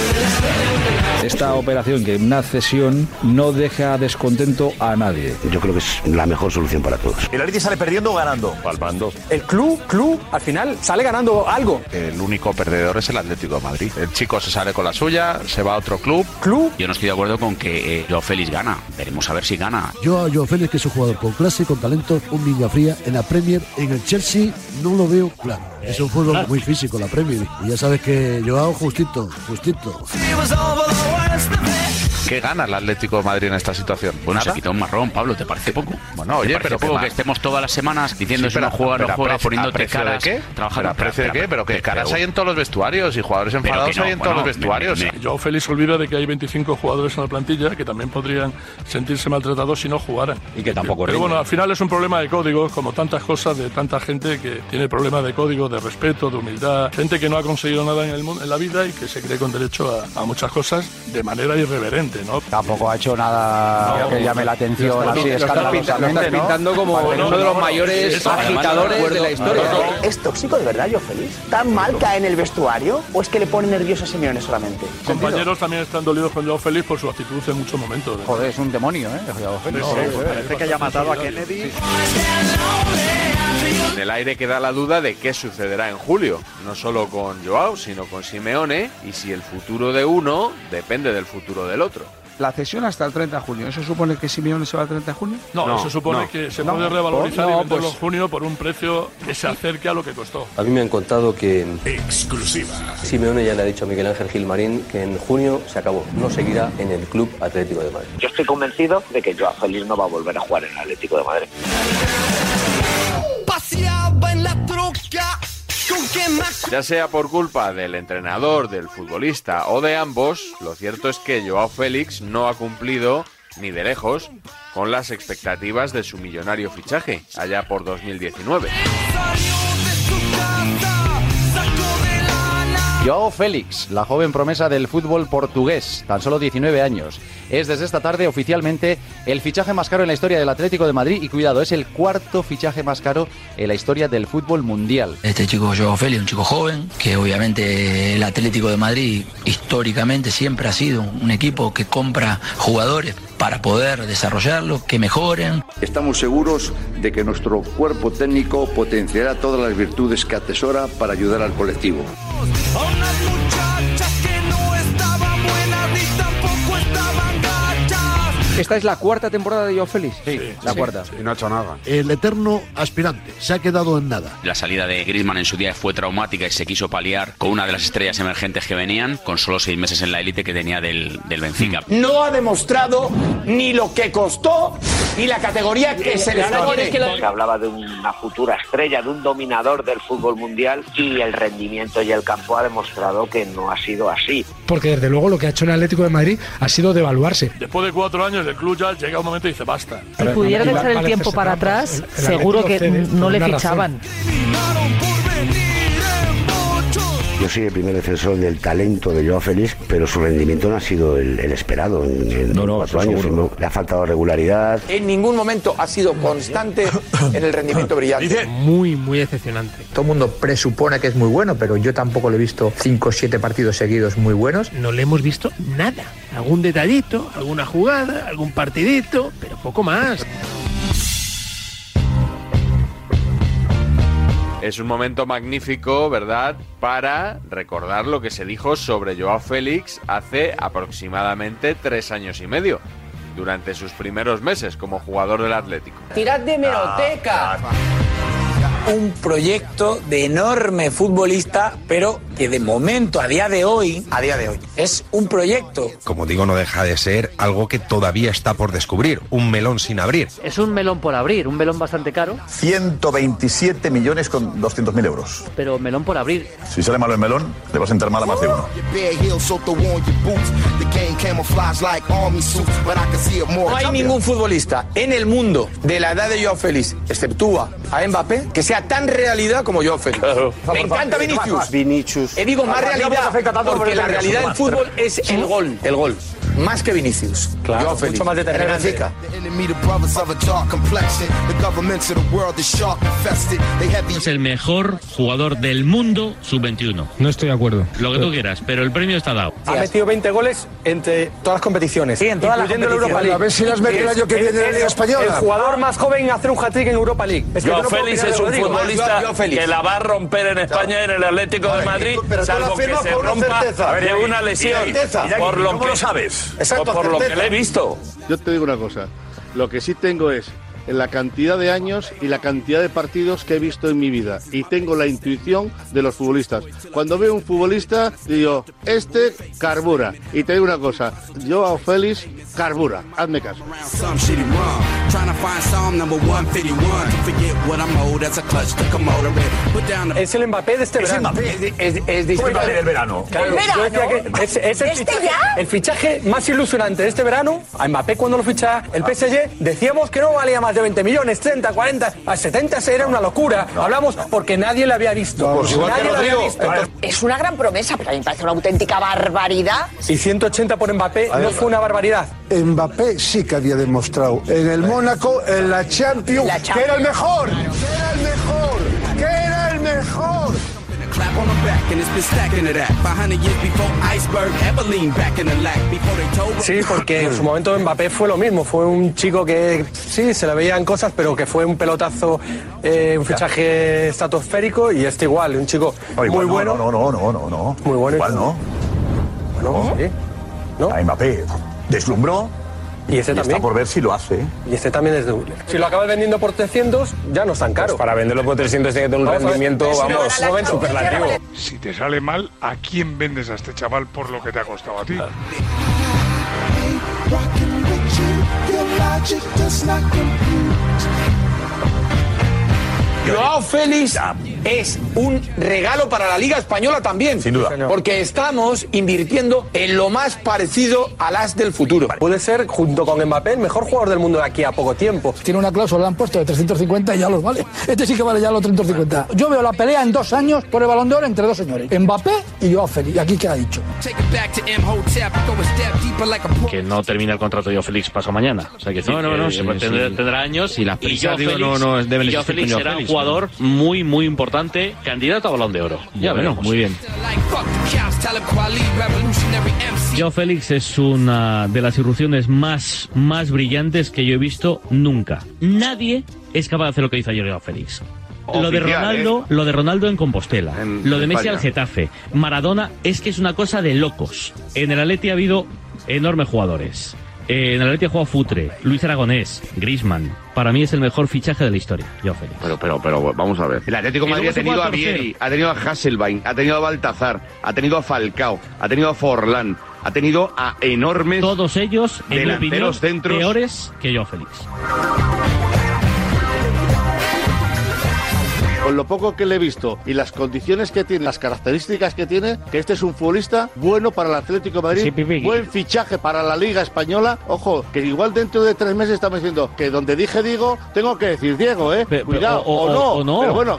Esta operación, que una cesión, no deja descontento a nadie. Yo creo que es la mejor solución para todos. ¿El Atleti sale perdiendo o ganando? Palmando. El club, club, al final sale ganando algo. El único perdedor es el Atlético de Madrid. El chico se sale con la suya, se va a otro club. Club. Yo no estoy de acuerdo con que eh, Joao Félix gana. Veremos a ver si gana. Yo a Joao Félix, que es un jugador con clase, con talento, un niña fría en la Premier, en el Chelsea, no lo veo claro. Es un fútbol muy físico, la Premier. Y ya sabes que Joao, justito, justito. it was over, the worst of it. ¿Qué gana el Atlético de Madrid en esta situación? Bueno, ¿Nada? se quita un marrón, Pablo, ¿te parece poco? Bueno, ¿Te oye, pero poco ¿qué que estemos todas las semanas diciendo Sí, si no pero- juega, no pero juega, poniéndote ¿a precio caras, de qué? trabajando. ¿Pero a precio de qué? Pero que caras pero- hay en todos los vestuarios y jugadores Pero enfadados no, hay en bueno, todos los me- vestuarios. me- Joao Félix olvida de que hay 25 jugadores en la plantilla que también podrían sentirse maltratados si no jugaran. Y que tampoco Pero bueno, al final es un problema de códigos, como tantas cosas de tanta gente que tiene problemas de código, de respeto, de humildad, gente que no ha conseguido nada en, el mundo, en la vida y que se cree con derecho a, a muchas cosas de manera irreverente, ¿no? Tampoco ha hecho nada que llame la atención Lo así lo estás pintando como uno de los no, no, mayores agitadores de la historia. ¿Es tóxico de verdad, yo feliz? ¿Tan mal cae en el vestuario? ¿O es que le pone nervioso a Simeone solamente? Compañeros también están dolidos con Joao Félix por su actitud en muchos momentos. Joder, es un demonio, ¿eh? Joao Félix. No, Sí, pues parece que haya matado a Kennedy. En el aire queda la duda de qué sucederá en julio, no solo con Joao, sino con Simeone, y si el futuro de uno depende del futuro del otro. La cesión hasta el 30 de junio. ¿Eso supone que Simeone se va al 30 de junio? No, No, eso supone no. que se No, puede revalorizar no, y venderlo pues- en junio por un precio que se acerque a lo que costó. A mí me han contado que Exclusiva. Simeone ya le ha dicho a Miguel Ángel Gilmarín que en junio se acabó, no seguirá en el Club Atlético de Madrid. Yo estoy convencido de que Joao Félix no va a volver a jugar en el Atlético de Madrid. Paseaba en la troca Ya sea por culpa del entrenador, del futbolista o de ambos, lo cierto es que Joao Félix no ha cumplido, ni de lejos, con las expectativas de su millonario fichaje, allá por 2019. Joao Félix, la joven promesa del fútbol portugués, tan solo 19 años. Es desde esta tarde oficialmente el fichaje más caro en la historia del Atlético de Madrid y cuidado, es el cuarto fichaje más caro en la historia del fútbol mundial. Este chico Joao Félix, un chico joven, que obviamente el Atlético de Madrid históricamente siempre ha sido un equipo que compra jugadores para poder desarrollarlos, que mejoren. Estamos seguros de que nuestro cuerpo técnico potenciará todas las virtudes que atesora para ayudar al colectivo. Que no. Esta es la cuarta temporada de Joao Félix. Sí, la cuarta. Y no ha hecho nada. El eterno aspirante se ha quedado en nada. La salida de Griezmann en su día fue traumática y se quiso paliar con una de las estrellas emergentes que venían, con solo seis meses en la élite que tenía del, del Benfica. No ha demostrado ni lo que costó ni la categoría que se le pone. Se hablaba de una futura estrella, de un dominador del fútbol mundial y el rendimiento y el campo ha demostrado que no ha sido así. Porque desde luego lo que ha hecho el Atlético de Madrid ha sido devaluarse. Después de cuatro años el club ya llega un momento y dice basta. Si pudieran Y va- echar el tiempo para atrás, El- el seguro que no le razón. Yo soy el primer defensor del talento de Joao Félix, pero su rendimiento no ha sido el, el esperado en, en cuatro años. Le ha faltado regularidad. En ningún momento ha sido constante en el rendimiento brillante. Muy, muy decepcionante. Todo el mundo presupone que es muy bueno, pero yo tampoco le he visto 5 o 7 partidos seguidos muy buenos. No le hemos visto nada. Algún detallito, alguna jugada, algún partidito, pero poco más. Es un momento magnífico, ¿verdad?, para recordar lo que se dijo sobre Joao Félix hace aproximadamente tres años y medio, durante sus primeros meses como jugador del Atlético. Tirad de meroteca. Un proyecto de enorme futbolista, pero que de momento, a día de hoy, a día de hoy, es un proyecto. Como digo, no deja de ser algo que todavía está por descubrir, un melón sin abrir. Es un melón por abrir, un melón bastante caro, 127 millones con 200 mil euros. pero melón por abrir. Si sale malo el melón, le va a sentar mal a más de uno. No hay ningún futbolista en el mundo de la edad de Joao Félix, exceptúa a Mbappé, que sea tan realidad como Joao Félix. Me encanta Vinicius. Vinicius. Eh, digo más realidad, porque la realidad del fútbol es el gol, el gol. Más que Vinicius. Félix. mucho más determinante. Es el mejor jugador del mundo sub-21. No estoy de acuerdo. Lo que tú quieras, pero el premio está dado. Ha metido 20 goles entre todas las competiciones. Sí, en todas las incluyendo la Europa competiciones. League. A ver si las mete el año que viene en la Liga es Española. El jugador más joven en hacer un hat-trick en Europa League. Es que Joao no Félix es un Rodrigo. futbolista Joao que la va a romper en España en el Atlético de Madrid, pero salvo que se rompa de una lesión. Por lo ¿Cómo que sabes? Exacto, por lo que le he visto. Yo te digo una cosa, lo que sí tengo es la cantidad de años y la cantidad de partidos que he visto en mi vida y tengo la intuición de los futbolistas. Cuando veo un futbolista digo, este carbura. Y te digo una cosa, yo a Félix carbura, hazme caso. Some shitty rum. Trying to find Psalm number 151. To forget what I'm owed as a clutch to come motor it. Put down the. Es el Mbappé de este Es verano. Mbappé. Es, es distinto. Mbappé del verano? Claro, ¿El yo decía verano? que es, es el, ¿Este fichaje, ya? el fichaje más ilusionante de este verano. A Mbappé cuando lo ficha el PSG decíamos que no valía más de 20 millones, 30, 40, a 70 era una locura. Hablamos porque nadie le había visto. Pues igual que nadie le había visto. Entonces, Es una gran promesa, pero a mí me parece una auténtica barbaridad. y 180 por Mbappé no fue una barbaridad. Mbappé sí que había demostrado en el Mónaco, en la Champions, La que era el mejor, que Clap on the back and it's been stacking to that. 500 years before Iceberg ever leaned back in the lack. Before they told Sí, porque en su momento Mbappé fue lo mismo, fue un chico que sí, se le veían cosas, pero que fue un pelotazo, eh, un fichaje estratosférico y este igual, un chico No, igual muy no, bueno. No, no, no, no, no. Muy bueno. Igual no. Bueno, sí. A Mbappé deslumbró. Y ese también. Está por ver si lo hace. ¿eh? Y este también es de Si lo acabas vendiendo por 300, ya no es tan caro. para venderlo por 300 tiene que tener un Vamos a ver. rendimiento, vamos, superlativo. Si te sale mal, ¿a quién vendes a este chaval por lo que te ha costado a ti? Joao Félix es un regalo para la Liga Española también. Sin duda. Porque estamos invirtiendo en lo más parecido al as del futuro. Puede ser, junto con Mbappé, el mejor jugador del mundo de aquí a poco tiempo. Tiene una cláusula, le han puesto de 350 y ya los vale. Este sí que vale ya los 350. Yo veo la pelea en dos años por el balón de oro entre dos señores, Mbappé y Joao Félix. Y aquí queda dicho. Take it back to Imhotep. Go a step deeper like a pro. Que no termina el contrato de Joao Félix paso mañana. O sea, que No, no, no, se puede- tendrá- tendrá años y las y prisas, digo, no- Félix- no deben y Joao Félix será Jugador muy, muy importante, candidato a balón de oro. Ya veremos. muy bien. Joao Félix es una de las irrupciones más, más brillantes que yo he visto nunca. Nadie es capaz de hacer lo que hizo ayer Joao Félix. Lo de Oficial, Ronaldo, ¿eh? lo de Ronaldo en Compostela, En lo de Messi España. al Getafe, Maradona es que es una cosa de locos. En el Atleti ha habido enormes jugadores. Eh, en el Atlético juega Futre, Luis Aragonés, Grisman. Para mí es el mejor fichaje de la historia, Joao Félix. Pero, pero, pero, vamos a ver. El Atlético de Madrid ha tenido a. Vieri, ha tenido a Hasselbaink, ha tenido a Baltazar, ha tenido a Falcao, ha tenido a Forlán, ha tenido a enormes Todos ellos, en mi opinión, delanteros centros. peores que Joao Félix. Con lo poco que le he visto y las condiciones que tiene, las características que tiene, que este es un futbolista bueno para el Atlético de Madrid, Sí, Pipi. buen fichaje para la Liga Española. Ojo, que igual dentro de tres meses estamos diciendo que donde dije digo, tengo que decir Diego, ¿eh? Cuidado, o- o, o- no, o no. Pero bueno,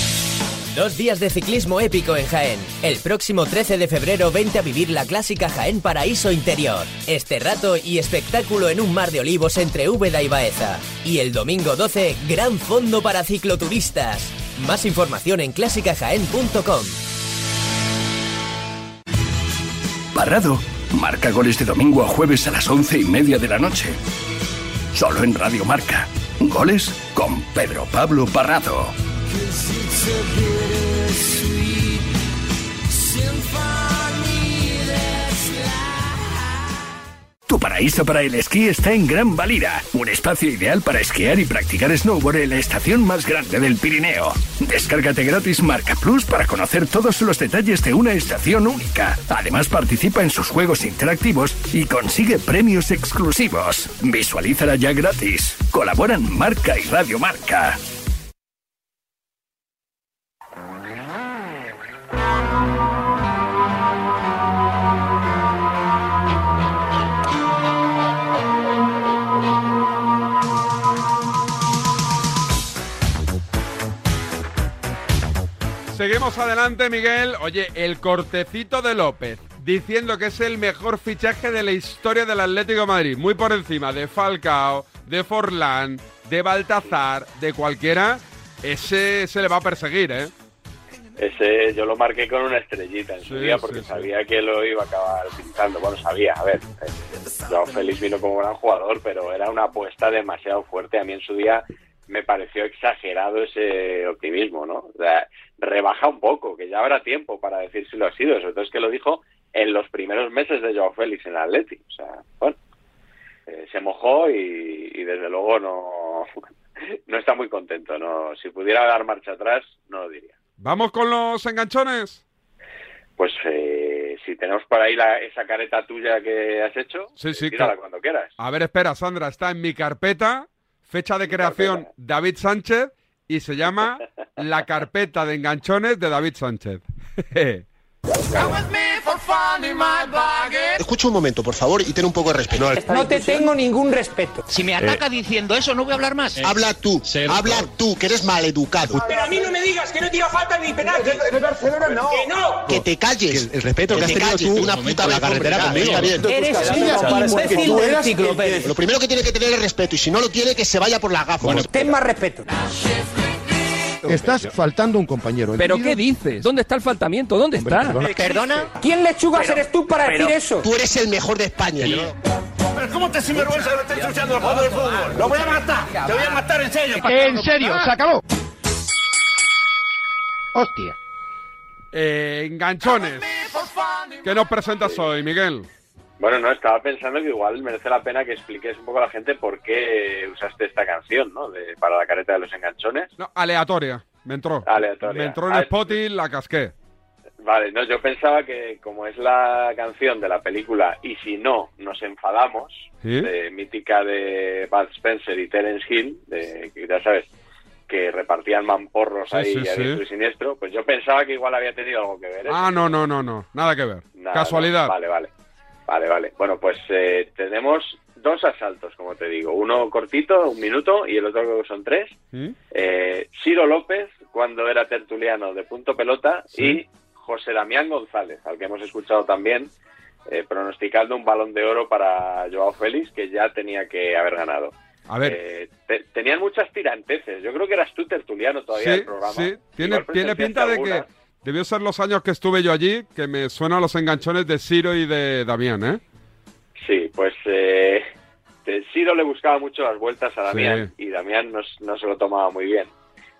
Dos días de ciclismo épico en Jaén. El próximo 13 de febrero vente a vivir la clásica Jaén Paraíso Interior. Este rato y espectáculo en un mar de olivos entre Úbeda y Baeza. Y el domingo 12, gran fondo para cicloturistas. Más información en clásicajaén.com. Parrado marca goles de domingo a jueves a las once y media de la noche. Solo en Radio Marca. Goles con Pedro Pablo Parrado. Tu paraíso para el esquí está en Gran Valira, un espacio ideal para esquiar y practicar snowboard en la estación más grande del Pirineo. Descárgate gratis Marca Plus para conocer todos los detalles de una estación única. Además participa en sus juegos interactivos y consigue premios exclusivos. Visualízala ya gratis. Colaboran Marca y Radio Marca. Seguimos adelante, Miguel. Oye, el cortecito de López diciendo que es el mejor fichaje de la historia del Atlético de Madrid, muy por encima de Falcao, de Forlán, de Baltazar, de cualquiera. Ese se le va a perseguir, ¿eh? Ese yo lo marqué con una estrellita en su Sí, día porque sí. sabía que lo iba a acabar utilizando. Bueno, sabía, a ver, eh, Joao Félix vino como gran jugador, pero era una apuesta demasiado fuerte. A mí en su día me pareció exagerado ese optimismo, ¿no? O sea, rebaja un poco, que ya habrá tiempo para decir si lo ha sido. Sobre todo es que lo dijo en los primeros meses de Joao Félix en el Atleti. O sea, bueno, eh, se mojó y, y desde luego no, no está muy contento. No, si pudiera dar marcha atrás, no lo diría. Vamos con los enganchones. Pues eh, si tenemos por ahí la- esa careta tuya que has hecho, Sí, sí, tírala cuando quieras. A ver, espera, Sandra, está en mi carpeta, fecha de creación David Sánchez y se llama La carpeta de enganchones de David Sánchez. Escucha un momento, por favor, y ten un poco de respeto. No te tengo ningún respeto. Si me ataca diciendo eso, no voy a hablar más. habla tú, habla tú, que eres maleducado. Pero a mí no me digas que no tira falta ni penalti. De Barcelona no. Que no. Que te calles. El respeto que has te tenido calles, tú una un puta la vez, hombre, carretera ya, conmigo. está bien. Eres Tus un casillas, imbécil que tú del eras ciclo, el- Pérez. Lo primero que tiene que tener es respeto, y si no lo tiene, que se vaya por la gafa. Ten más respeto. Estás faltando un compañero. ¿Pero qué dices? ¿Dónde está el faltamiento? ¿Dónde está? perdona. ¿Perdona? ¿Quién lechugas eres tú para decir eso? Tú eres el mejor de España. Pero ¿cómo te sinvergüenza que me estás ensuciando el juego del fútbol? ¡Lo voy a matar! ¡Te voy a matar en serio! En serio, se acabó. Hostia. Eh, enganchones. ¿Qué nos presentas hoy, Miguel? Bueno, no, estaba pensando que igual merece la pena que expliques un poco a la gente por qué usaste esta canción, ¿no? De- para la careta de los enganchones. No, aleatoria. Me entró. Aleatoria. Me entró en Ah, Spotify, la casqué. Vale, no, yo pensaba que como es la canción de la película Y si no, nos enfadamos, ¿Sí? de, mítica de Bud Spencer y Terence Hill, de, que ya sabes, que repartían mamporros Sí, ahí sí, a sí. y siniestro, pues yo pensaba que igual había tenido algo que ver. ¿eh? Ah, no, no, no, no. Nada que ver. Nada, Casualidad. no. Vale, vale. Vale, vale. Bueno, pues eh, tenemos dos asaltos, como te digo. Uno cortito, un minuto, y el otro creo que son tres. ¿Mm? Eh, Ciro López, cuando era tertuliano de punto pelota, Sí. y José Damián González, al que hemos escuchado también, eh, pronosticando un balón de oro para Joao Félix, que ya tenía que haber ganado. A ver. Eh, te- tenían muchas tiranteces. Yo creo que eras tú tertuliano todavía Sí, del programa. sí. Tiene, tiene pinta de que. Debió ser los años que estuve yo allí que me suenan los enganchones de Ciro y de Damián, ¿eh? Sí, pues eh, Ciro le buscaba mucho las vueltas a Damián Sí. y Damián no, no se lo tomaba muy bien.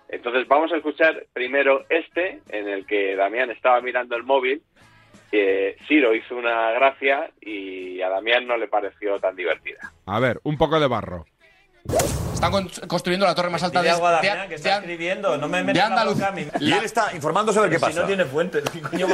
Entonces vamos a escuchar primero este, en el que Damián estaba mirando el móvil. eh, Ciro hizo una gracia y a Damián no le pareció tan divertida. A ver, un poco de barro. Están con- construyendo la torre más alta de, Dile algo a de- Damián, que de- está escribiendo. No me metas. Y él está informándose de Pero Si no tiene fuentes. ¿qué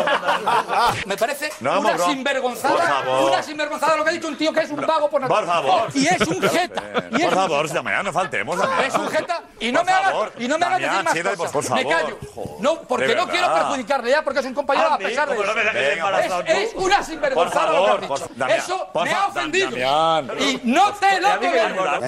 Me parece una sinvergonzada, una sinvergonzada lo que ha dicho un tío que es un vago por Por favor. Y es un jeta. Por favor, jeta. Damián, no faltemos, Damián. Es un jeta y no Por me hagas favor, y no me hagas Damián, decir más cosas. por me favor. callo. No, porque no quiero perjudicarle ya porque es un compañero a pesar de eso. Es, es una sinvergonzada lo que has dicho. eso me ha ofendido. Y no te lo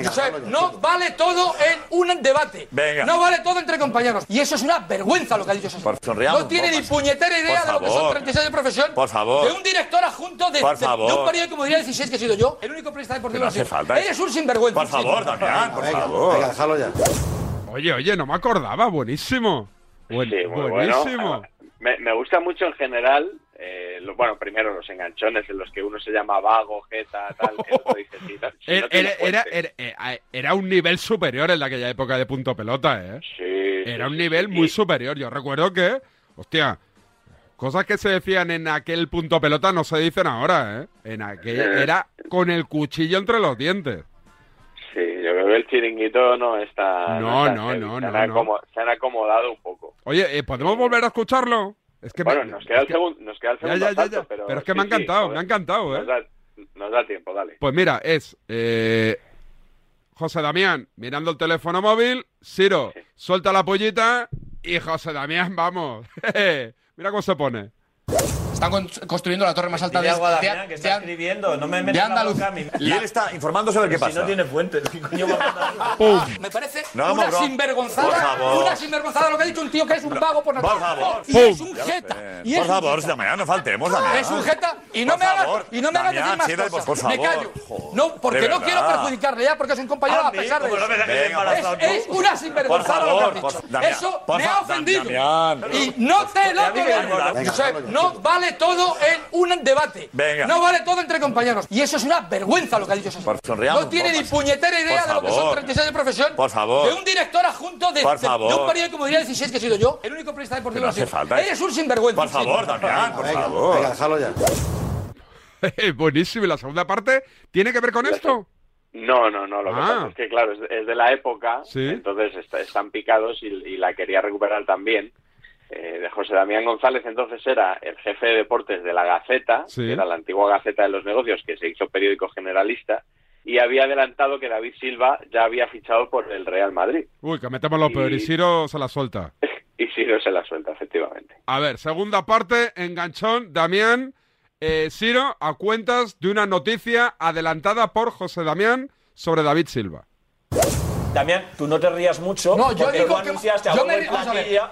Josep, no vale todo en un debate. Venga. No vale todo entre compañeros. Y eso es una vergüenza lo que ha dicho sonriamos No tiene ni puñetera idea de lo que son favor. 36 de profesión. Por favor. De un director adjunto de, Por de- de favor. un periódico como diría 16 que he sido yo. El único periodista deportivo No sido. hace falta. Eres un sinvergüenza. Por favor, Damián, por favor. Venga, déjalo ya. Oye, oye, no me acordaba. Buenísimo. Buen- Sí, muy buenísimo. bueno. Me, me gusta mucho en general, eh, lo- bueno, primero los enganchones en los que uno se llama vago, jeta, tal, que otro dice sí, tal. Si Era, no era, fuente. era- un nivel superior en aquella época de punto pelota, ¿eh? Sí, Era sí, un nivel sí. muy superior. Yo recuerdo que, hostia, cosas que se decían en aquel punto pelota no se dicen ahora, ¿eh? En aquel Eh. era con el cuchillo entre los dientes. Sí, yo creo que el chiringuito no está. No, está no, no, se no, han no. acomo- Se han acomodado un poco. Oye, eh, ¿podemos volver a escucharlo? Es que me- bueno, nos queda, el segun- nos queda el segundo ya, ya, asalto, ya. pero... Pero es que sí, me ha encantado, me ha encantado, ¿eh? Nos da, nos da tiempo, dale. Pues mira, es eh, José Damián mirando el teléfono móvil, Ciro suelta la pollita y José Damián, vamos. mira cómo se pone. Están con- construyendo la torre más alta de, algo a de- Damián, que de- está escribiendo. No me de Andalucía. Y él está informándose de qué Pero Si pasa. no tiene fuentes. ¿qué coño va a ¡Pum! Me parece No una broma. sinvergonzada, Por favor. una sinvergonzada lo que ha dicho un tío que es un vago por Por naturaleza. favor. Y es un jeta. Y es Por un favor. Damián, no faltemos, Damián. Es un jeta y no Por me hagas y no me hagas decir más siéntate, cosas. por me callo. Joder, No, porque no quiero perjudicarle ya porque es un compañero a pesar de eso. Es, es una sinvergonzada Por lo que has favor, dicho. por- Eso por me ha ofendido. Y no te lo tolero. No vale todo en un debate. Venga. No vale todo entre compañeros. Y eso es una vergüenza lo que ha dicho sonriamos No tiene ni puñetera idea de lo que son favor. 36 de profesión. Por favor. De un director adjunto de, Por de- de favor. un periódico como diría 16 que he sido yo. El único periodista deportivo no ha sido. hace falta. Eres un sinvergüenza. Por favor, Damián, por Venga, favor. venga, déjalo ya. Buenísimo. ¿Y la segunda parte tiene que ver con esto? No, no, no. Lo que Ah. pasa es que, claro, es de, es de la época, Sí. entonces está- están picados y, y la quería recuperar también. Eh, de José Damián González, entonces era el jefe de deportes de la Gaceta, Sí. que era la antigua Gaceta de los Negocios, que se hizo periódico generalista, y había adelantado que David Silva ya había fichado por el Real Madrid. Uy, que metemos lo peor. Y Y- Ciro se la suelta. Y Ciro se la suelta, efectivamente. A ver, segunda parte, enganchón, Damián, eh, Ciro, a cuentas de una noticia adelantada por José Damián sobre David Silva. Damián, tú no te rías mucho. No, yo porque digo tú que- anunciaste a yo me río-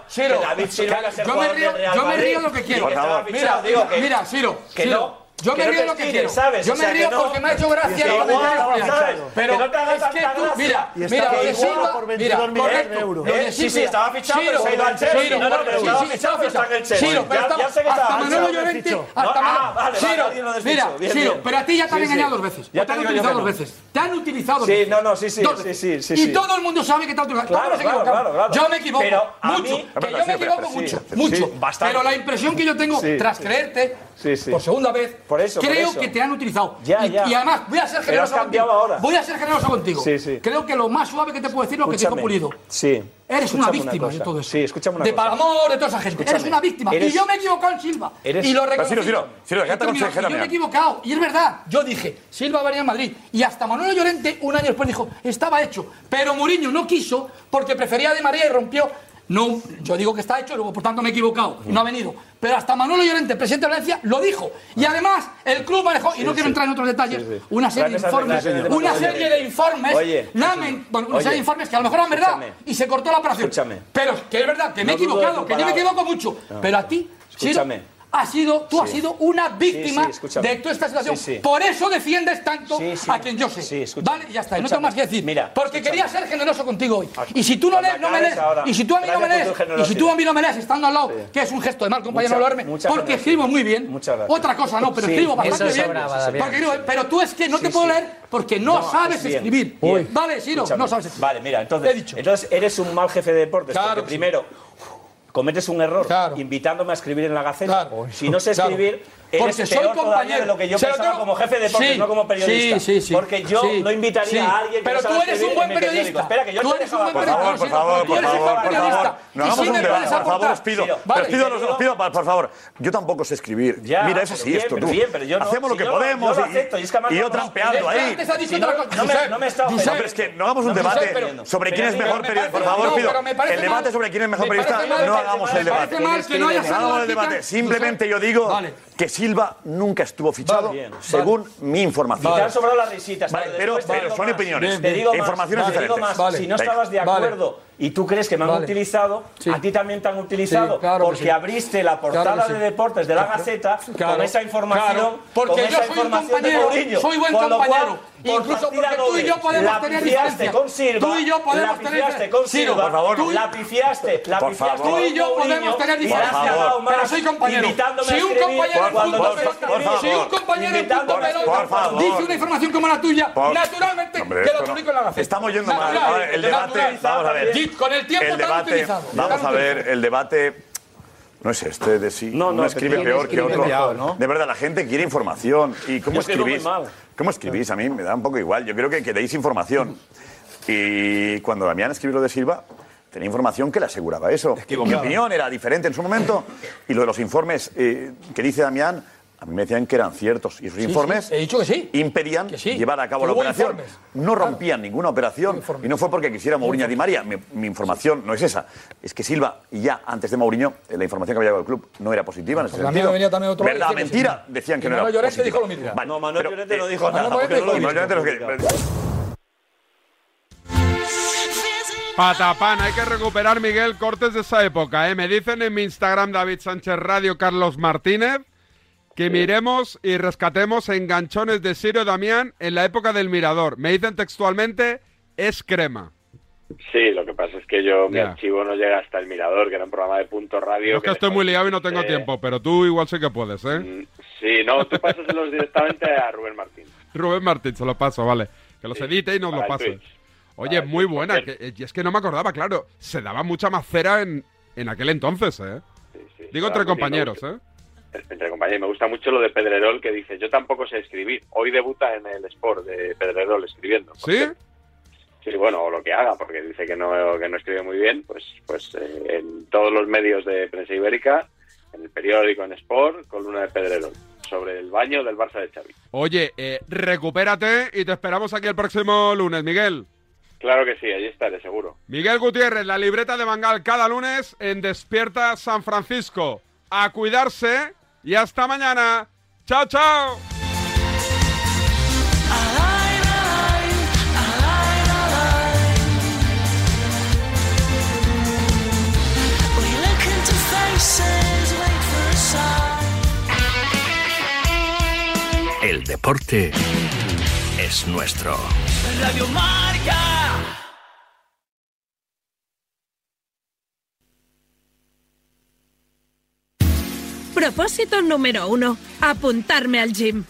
Ciro, que David Silva iba a ser yo me río- yo me río lo que quiero. Mira, fichado. Digo que- mira, Ciro, que Ciro, no. Yo que me río lo que quiero. ¿sabes? Yo O sea, me río no- porque me ha hecho gracia has hecho. Pero Que no te es que tú, mira, mira, lo de Silva, por mira, 22 millones correcto. de euros. Lo de Eh, sí, sí, estaba fichado, pero se ha ido al Chelsea. Ciro, No, no, pero sí, estaba sí, fichado, pero está en el Chelsea. Ciro, pero Ya- estaba- ya sé que hasta Manolo. Llorente, hasta ah, Manolo- Ciro, lo mira, Ciro, pero a ti ya te han Sí, sí. engañado dos veces. Ya te han utilizado dos veces. Te han utilizado dos Sí, veces. no, no, sí, sí, sí, sí, sí, Y sí. todo el mundo sabe que te han utilizado. Todos nos equivocamos. Yo me equivoco mucho. Que yo sí, me equivoco sí, mucho. sí, Mucho. Pero la impresión que yo tengo Sí. tras creerte Sí, sí. por segunda vez Por eso, por creo eso. que te han utilizado. Ya, y, ya. y además, voy a ser generoso contigo. ahora. Voy a ser generoso contigo. Sí, sí. Creo que lo más suave que te puedo decir es lo que dijo Escúchame. Pulido. Sí. Eres una víctima de todo eso. Sí, escúchame una de cosa. Palamor, de toda esa gente. Eres una víctima. Eres- Y yo me he equivocado en Silva. Eres- Y lo reconozco. Ciro, Ciro, Ciro, déjate aconsejar a Yo me he equivocado. Y es verdad. Yo dije, Silva venía a Madrid. Y hasta Manuel Llorente, un año después, dijo, estaba hecho. Pero Mourinho no quiso porque prefería a Di María y rompió. No, yo digo que está hecho, luego por tanto me he equivocado, no ha venido. Pero hasta Manuel Llorente, presidente de Valencia, lo dijo. Y además, el club manejó, y no quiero entrar en otros detalles, Sí, una serie de informes, una serie de informes, Oye, lamen- bueno, una Oye. serie de informes que a lo mejor eran verdad, Escúchame. y se cortó la operación. Escúchame. Pero que es verdad, que me he No equivocado, que yo me equivoco mucho. No. Pero a ti, Escúchame. Has sido, tú has sido una víctima Sí, sí, escúchame. de toda esta situación. Por eso defiendes tanto a quien yo sé. Vale, ya está, no tengo más que decir. Mira, porque escúchame. quería ser generoso contigo hoy. Y si tú no lees, no me lees. ahora. Y si tú a mí no me lees, y si tú a mí no me lees estando al lado, que es un gesto de mal compañero Mucha- mucha porque escribo muy bien. Muchas gracias. Otra cosa no, pero escribo bastante bien. Porque pero tú es que no te puedo leer porque no, No, sabes bien, escribir. bien. Vale, Siro, no sabes escribir. Vale, mira, entonces, entonces eres un mal jefe de deportes. Primero cometes un error invitándome a escribir en la Gaceta. Si no sé Claro. escribir, eres Porque soy peor compañero. de lo que yo pensaba tengo- como jefe de deportes, Sí, no como periodista. sí, sí, sí. Porque yo Sí, no invitaría sí. a alguien que Pero no tú eres un buen periodista. Espera, que yo Tú te eres un buen periodista. Por favor, por favor, por favor. No hagamos un debate, por favor, os pido. Os pido, por favor. Yo tampoco sé escribir. Mira, es así esto, tú. no- Hacemos lo que podemos. y- yo no- trampeando ahí. no- no me- no está No, pero es que no hagamos un No me debate sobre quién es mejor me periodista. Por favor, no, pido. pero me parece El debate sobre quién es mejor me periodista, no hagamos el debate. hagamos el debate. Simplemente yo digo que Silva nunca estuvo fichado, según mi información. te han sobrado las risitas. Pero son opiniones. Informaciones te digo diferentes. Si no estabas de acuerdo y tú crees que me han Vale. utilizado, a ti también te han utilizado Sí, claro que porque sí. abriste la portada Claro sí. de deportes de la Gaceta Claro, con esa información. claro, porque con yo esa soy información de compañero, Mourinho. soy buen Con cual, compañero. por Incluso porque tú y yo podemos la tener diferencias. con Silva, Tú y yo podemos la tener con Ciro, por favor. tú la pifiaste, la Por pifiaste favor. Tú y yo podemos tener y le has diferencias. Pero soy compañero. invitándome Si a un compañero en punto pelota, si un compañero en punto pelota dice una información como la tuya, naturalmente que lo no- publico en la Gaceta. Estamos yendo mal. Natural, A ver, el debate, vamos a ver. Con el tiempo debate, utilizado. vamos a ver, el debate no es este de si No, uno no, escribe pero peor que escribe otro. De verdad, la gente quiere información. ¿Y cómo Yo escribís? ¿Cómo escribís? A mí me da un poco igual. Yo creo que, que deis información. Y cuando Damián escribió lo de Silva, tenía información que le aseguraba eso. Mi opinión era diferente en su momento. Y lo de los informes eh, que dice Damián, a mí me decían que eran ciertos. Y Sí, informes sí, he dicho que sí. impedían sí. llevar a cabo Que la operación. informes. No rompían ninguna operación. Y no fue porque quisiera Mourinho a Di María. Mi, mi información no es esa. Es que Silva, ya antes de Mourinho, eh, la información que había llegado al club no era positiva en ese Porque a mí sentido. me venía también otro ¿Verdad? que Mentira. sí. Decían que Y no era Manuel Llorente positiva. dijo lo mismo. Vale, No, Manuel pero, Llorente eh, no dijo no, nada, Manuel porque no lo Llorente dijo. lo que- Patapán, hay que recuperar, Miguel, cortes de esa época. ¿eh? Me dicen en mi Instagram, David Sánchez Radio, Carlos Martínez, que miremos y rescatemos enganchones de Sirio Damián en la época del Mirador. Me dicen textualmente, es crema. Sí, lo que pasa es que yo, mi archivo no llega hasta el Mirador, que era un programa de punto radio. Yo es que estoy muy liado y no tengo eh, tiempo, pero tú igual sí que puedes, ¿eh? Sí, no, tú pásaselos directamente a Rubén Martín. Rubén Martín, se lo paso, vale. Que los edite y nos lo el pase. Twitch. Oye, muy buena. que- y es que no me acordaba, claro. Se daba mucha más cera en, en aquel entonces, ¿eh? Digo entre Claro, sí, me compañeros, gusta. ¿eh? Entre compañeros, me gusta mucho lo de Pedrerol, que dice, yo tampoco sé escribir. Hoy debuta en el Sport de Pedrerol escribiendo. ¿Sí? Sí, bueno, o lo que haga, porque dice que no, que no escribe muy bien, pues, pues eh, en todos los medios de prensa ibérica, en el periódico, en Sport, columna de Pedrerol, sobre el baño del Barça de Xavi. Oye, eh, recupérate y te esperamos aquí el próximo lunes, Miguel. Claro que sí, allí estaré, seguro. Miguel Gutiérrez, la libreta de Mangal cada lunes en Despierta San Francisco. A cuidarse y hasta mañana. Chao, chao. El deporte es nuestro. Radio Marca. Propósito número uno, apuntarme al gym.